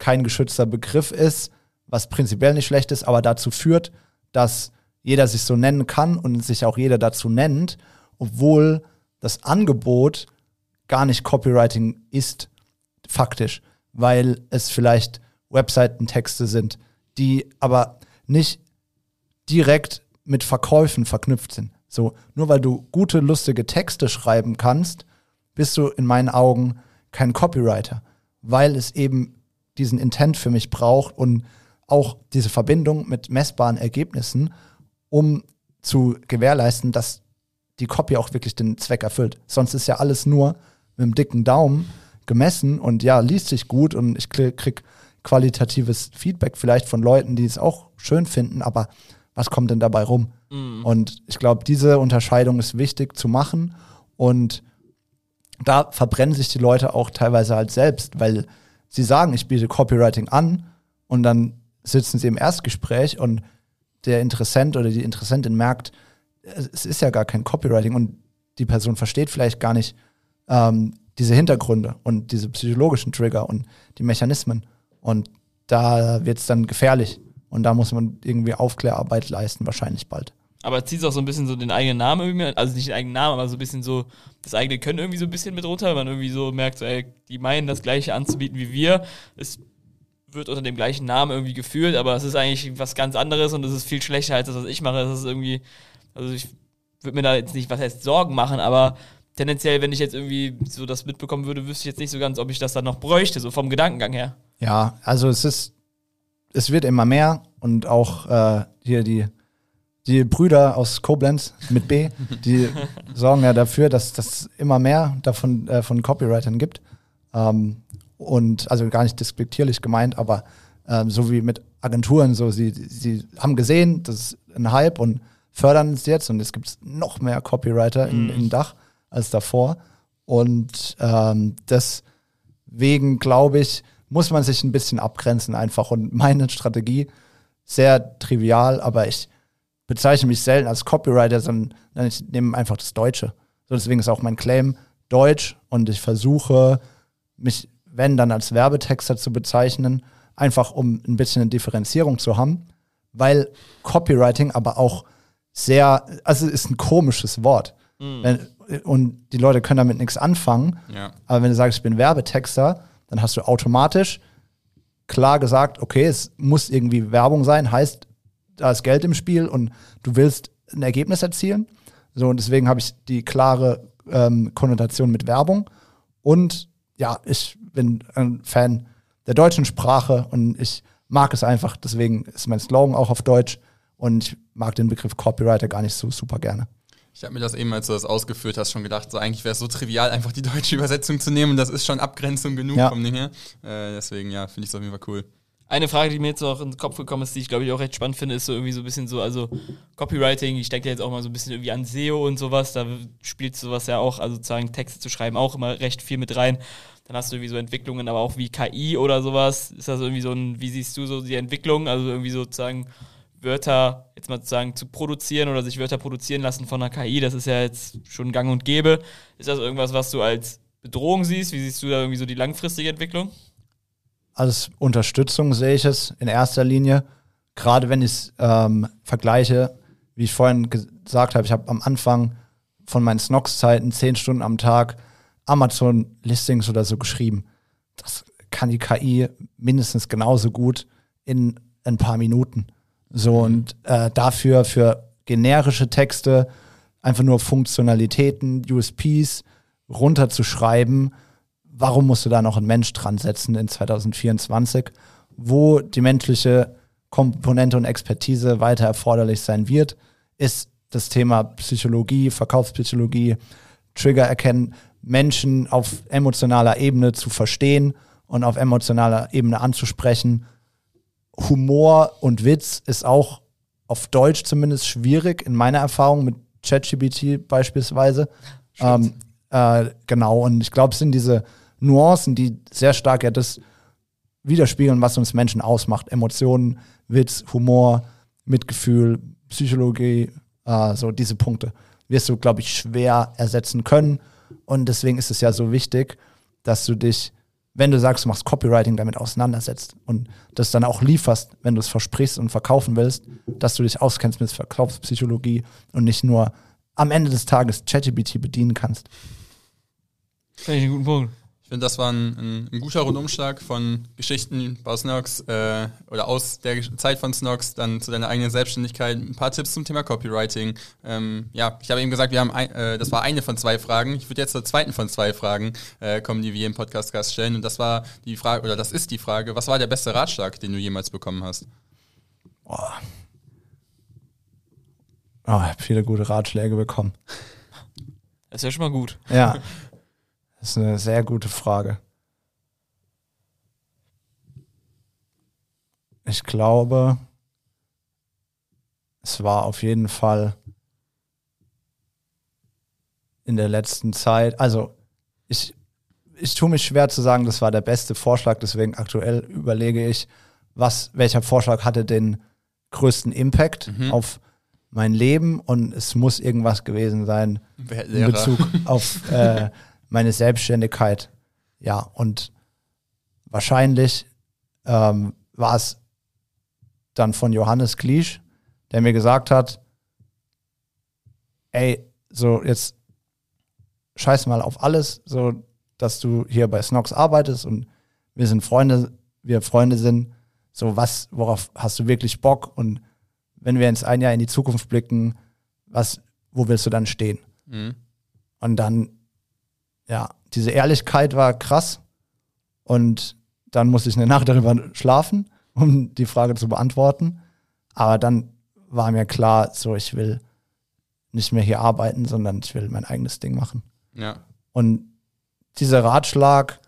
[SPEAKER 3] kein geschützter Begriff ist, was prinzipiell nicht schlecht ist, aber dazu führt, dass jeder sich so nennen kann und sich auch jeder dazu nennt, obwohl das Angebot gar nicht Copywriting ist, faktisch, weil es vielleicht Webseitentexte sind, die aber nicht direkt mit Verkäufen verknüpft sind. So, nur weil du gute, lustige Texte schreiben kannst, bist du in meinen Augen kein Copywriter, weil es eben diesen Intent für mich braucht und auch diese Verbindung mit messbaren Ergebnissen, um zu gewährleisten, dass die Copy auch wirklich den Zweck erfüllt. Sonst ist ja alles nur mit dem dicken Daumen gemessen und ja, liest sich gut und ich krieg, krieg qualitatives Feedback vielleicht von Leuten, die es auch schön finden, aber was kommt denn dabei rum? Und ich glaube, diese Unterscheidung ist wichtig zu machen und da verbrennen sich die Leute auch teilweise halt selbst, weil sie sagen, ich biete Copywriting an und dann sitzen sie im Erstgespräch und der Interessent oder die Interessentin merkt, es ist ja gar kein Copywriting und die Person versteht vielleicht gar nicht ähm, diese Hintergründe und diese psychologischen Trigger und die Mechanismen. Und da wird es dann gefährlich. Und da muss man irgendwie Aufklärarbeit leisten, wahrscheinlich bald.
[SPEAKER 4] Aber zieht es auch so ein bisschen so den eigenen Namen irgendwie, also nicht den eigenen Namen, aber so ein bisschen so das eigene Können irgendwie so ein bisschen mit runter, weil man irgendwie so merkt, so, ey, die meinen das gleiche anzubieten wie wir. Es wird unter dem gleichen Namen irgendwie geführt, aber es ist eigentlich was ganz anderes und es ist viel schlechter als das, was ich mache. Das ist irgendwie, also ich würde mir da jetzt nicht, was heißt Sorgen machen, aber tendenziell, wenn ich jetzt irgendwie so das mitbekommen würde, wüsste ich jetzt nicht so ganz, ob ich das dann noch bräuchte, so vom Gedankengang her.
[SPEAKER 3] Ja, also es ist, es wird immer mehr und auch äh, hier die, die Brüder aus Koblenz mit B, die [LAUGHS] sorgen ja dafür, dass das immer mehr davon äh, von Copywritern gibt. Ähm, und also gar nicht despektierlich gemeint, aber ähm, so wie mit Agenturen, so sie, sie haben gesehen, das ist ein Hype und fördern es jetzt und es gibt noch mehr Copywriter in, im Dach als davor. Und ähm, deswegen glaube ich, muss man sich ein bisschen abgrenzen einfach. Und meine Strategie, sehr trivial, aber ich bezeichne mich selten als Copywriter, sondern ich nehme einfach das Deutsche. So deswegen ist auch mein Claim Deutsch und ich versuche mich, wenn dann als Werbetexter zu bezeichnen, einfach um ein bisschen eine Differenzierung zu haben, weil Copywriting aber auch sehr, also ist ein komisches Wort. Mhm. Wenn, und die Leute können damit nichts anfangen. Ja. Aber wenn du sagst, ich bin Werbetexter, dann hast du automatisch klar gesagt, okay, es muss irgendwie Werbung sein, heißt, da ist Geld im Spiel und du willst ein Ergebnis erzielen. So, und deswegen habe ich die klare ähm, Konnotation mit Werbung. Und ja, ich bin ein Fan der deutschen Sprache und ich mag es einfach. Deswegen ist mein Slogan auch auf Deutsch und ich mag den Begriff Copywriter gar nicht so super gerne.
[SPEAKER 2] Ich habe mir das eben, als du das ausgeführt hast, schon gedacht, so eigentlich wäre es so trivial, einfach die deutsche Übersetzung zu nehmen und das ist schon Abgrenzung genug ja. vom Ding her. Äh, deswegen, ja, finde ich es auf jeden Fall cool.
[SPEAKER 4] Eine Frage, die mir jetzt auch in den Kopf gekommen ist, die ich glaube ich auch recht spannend finde, ist so irgendwie so ein bisschen so, also Copywriting, ich denke jetzt auch mal so ein bisschen irgendwie an SEO und sowas, da spielt sowas ja auch, also sozusagen Texte zu schreiben, auch immer recht viel mit rein. Dann hast du irgendwie so Entwicklungen, aber auch wie KI oder sowas. Ist das irgendwie so ein, wie siehst du so die Entwicklung? Also irgendwie sozusagen Wörter jetzt mal sozusagen zu produzieren oder sich Wörter produzieren lassen von einer KI, das ist ja jetzt schon gang und gäbe. Ist das irgendwas, was du als Bedrohung siehst? Wie siehst du da irgendwie so die langfristige Entwicklung?
[SPEAKER 3] Als Unterstützung sehe ich es in erster Linie. Gerade wenn ich es ähm, vergleiche, wie ich vorhin gesagt habe, ich habe am Anfang von meinen Snox-Zeiten zehn Stunden am Tag Amazon-Listings oder so geschrieben. Das kann die KI mindestens genauso gut in ein paar Minuten. So und äh, dafür für generische Texte einfach nur Funktionalitäten, USPs runterzuschreiben. Warum musst du da noch einen Mensch dran setzen in 2024, wo die menschliche Komponente und Expertise weiter erforderlich sein wird, ist das Thema Psychologie, Verkaufspsychologie, Trigger erkennen, Menschen auf emotionaler Ebene zu verstehen und auf emotionaler Ebene anzusprechen Humor und Witz ist auch auf Deutsch zumindest schwierig, in meiner Erfahrung mit ChatGPT beispielsweise. Ähm, äh, genau, und ich glaube, es sind diese Nuancen, die sehr stark ja das widerspiegeln, was uns Menschen ausmacht. Emotionen, Witz, Humor, Mitgefühl, Psychologie, äh, so diese Punkte wirst du, glaube ich, schwer ersetzen können. Und deswegen ist es ja so wichtig, dass du dich wenn du sagst, du machst Copywriting, damit auseinandersetzt und das dann auch lieferst, wenn du es versprichst und verkaufen willst, dass du dich auskennst mit Verkaufspsychologie und nicht nur am Ende des Tages ChatGPT bedienen kannst.
[SPEAKER 4] Finde ich einen guten Punkt
[SPEAKER 2] finde, das war ein, ein, ein, guter Rundumschlag von Geschichten bei Snox äh, oder aus der Zeit von Snox, dann zu deiner eigenen Selbstständigkeit, ein paar Tipps zum Thema Copywriting. Ähm, ja, ich habe eben gesagt, wir haben ein, äh, das war eine von zwei Fragen. Ich würde jetzt zur zweiten von zwei Fragen äh, kommen, die wir im Podcast-Gast stellen. Und das war die Frage, oder das ist die Frage, was war der beste Ratschlag, den du jemals bekommen hast?
[SPEAKER 3] Boah. Oh, ich habe viele gute Ratschläge bekommen.
[SPEAKER 4] Das ist ja schon mal gut.
[SPEAKER 3] Ja. [LAUGHS] Das ist eine sehr gute Frage. Ich glaube, es war auf jeden Fall in der letzten Zeit, also ich, ich tue mich schwer zu sagen, das war der beste Vorschlag, deswegen aktuell überlege ich, was, welcher Vorschlag hatte den größten Impact mhm. auf mein Leben und es muss irgendwas gewesen sein in Bezug auf [LAUGHS] äh, meine Selbstständigkeit. Ja, und wahrscheinlich ähm, war es dann von Johannes Kliesch, der mir gesagt hat, ey, so jetzt scheiß mal auf alles, so dass du hier bei Snox arbeitest und wir sind Freunde, wir Freunde sind, so was, worauf hast du wirklich Bock und wenn wir jetzt ein Jahr in die Zukunft blicken, was, wo willst du dann stehen? Mhm. Und dann ja, diese Ehrlichkeit war krass. Und dann musste ich eine Nacht darüber schlafen, um die Frage zu beantworten. Aber dann war mir klar, so ich will nicht mehr hier arbeiten, sondern ich will mein eigenes Ding machen.
[SPEAKER 2] Ja.
[SPEAKER 3] Und dieser Ratschlag,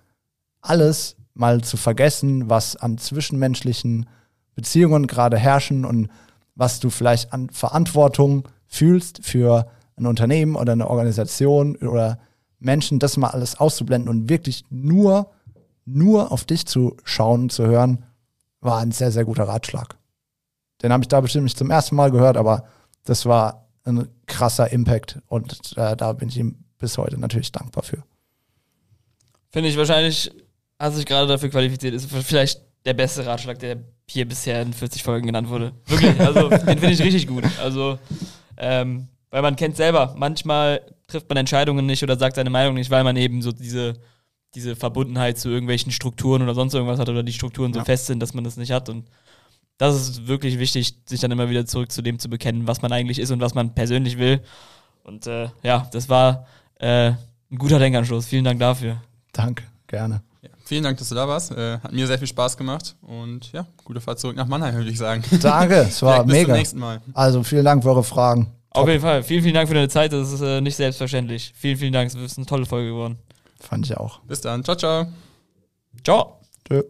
[SPEAKER 3] alles mal zu vergessen, was an zwischenmenschlichen Beziehungen gerade herrschen und was du vielleicht an Verantwortung fühlst für ein Unternehmen oder eine Organisation oder Menschen das mal alles auszublenden und wirklich nur nur auf dich zu schauen, zu hören, war ein sehr, sehr guter Ratschlag. Den habe ich da bestimmt nicht zum ersten Mal gehört, aber das war ein krasser Impact und äh, da bin ich ihm bis heute natürlich dankbar für.
[SPEAKER 4] Finde ich wahrscheinlich, hat sich gerade dafür qualifiziert, ist vielleicht der beste Ratschlag, der hier bisher in 40 Folgen genannt wurde. Wirklich, also den finde ich richtig gut. Also, ähm, weil man kennt selber, manchmal trifft man Entscheidungen nicht oder sagt seine Meinung nicht, weil man eben so diese, diese Verbundenheit zu irgendwelchen Strukturen oder sonst irgendwas hat oder die Strukturen so
[SPEAKER 3] Ja.
[SPEAKER 4] fest sind, dass man das nicht hat. Und das ist wirklich wichtig, sich dann immer wieder zurück zu dem zu bekennen, was man eigentlich ist und was man persönlich will. Und äh, ja, das war äh, ein guter Denkanstoß. Vielen Dank dafür.
[SPEAKER 3] Danke, gerne.
[SPEAKER 2] Ja, vielen Dank, dass du da warst. Äh, hat mir sehr viel Spaß gemacht und ja, gute Fahrt zurück nach Mannheim, würde ich sagen.
[SPEAKER 3] Danke, es [LAUGHS] war
[SPEAKER 2] Vielleicht bis zum
[SPEAKER 3] mega.
[SPEAKER 2] nächsten Mal.
[SPEAKER 3] Also vielen Dank für eure Fragen.
[SPEAKER 4] Auf jeden Fall. Vielen, vielen Dank für deine Zeit. Das ist äh, nicht selbstverständlich. Vielen, vielen Dank. Es ist eine tolle Folge geworden.
[SPEAKER 3] Fand ich auch.
[SPEAKER 2] Bis dann. Ciao, ciao.
[SPEAKER 4] Ciao.
[SPEAKER 3] Tschö.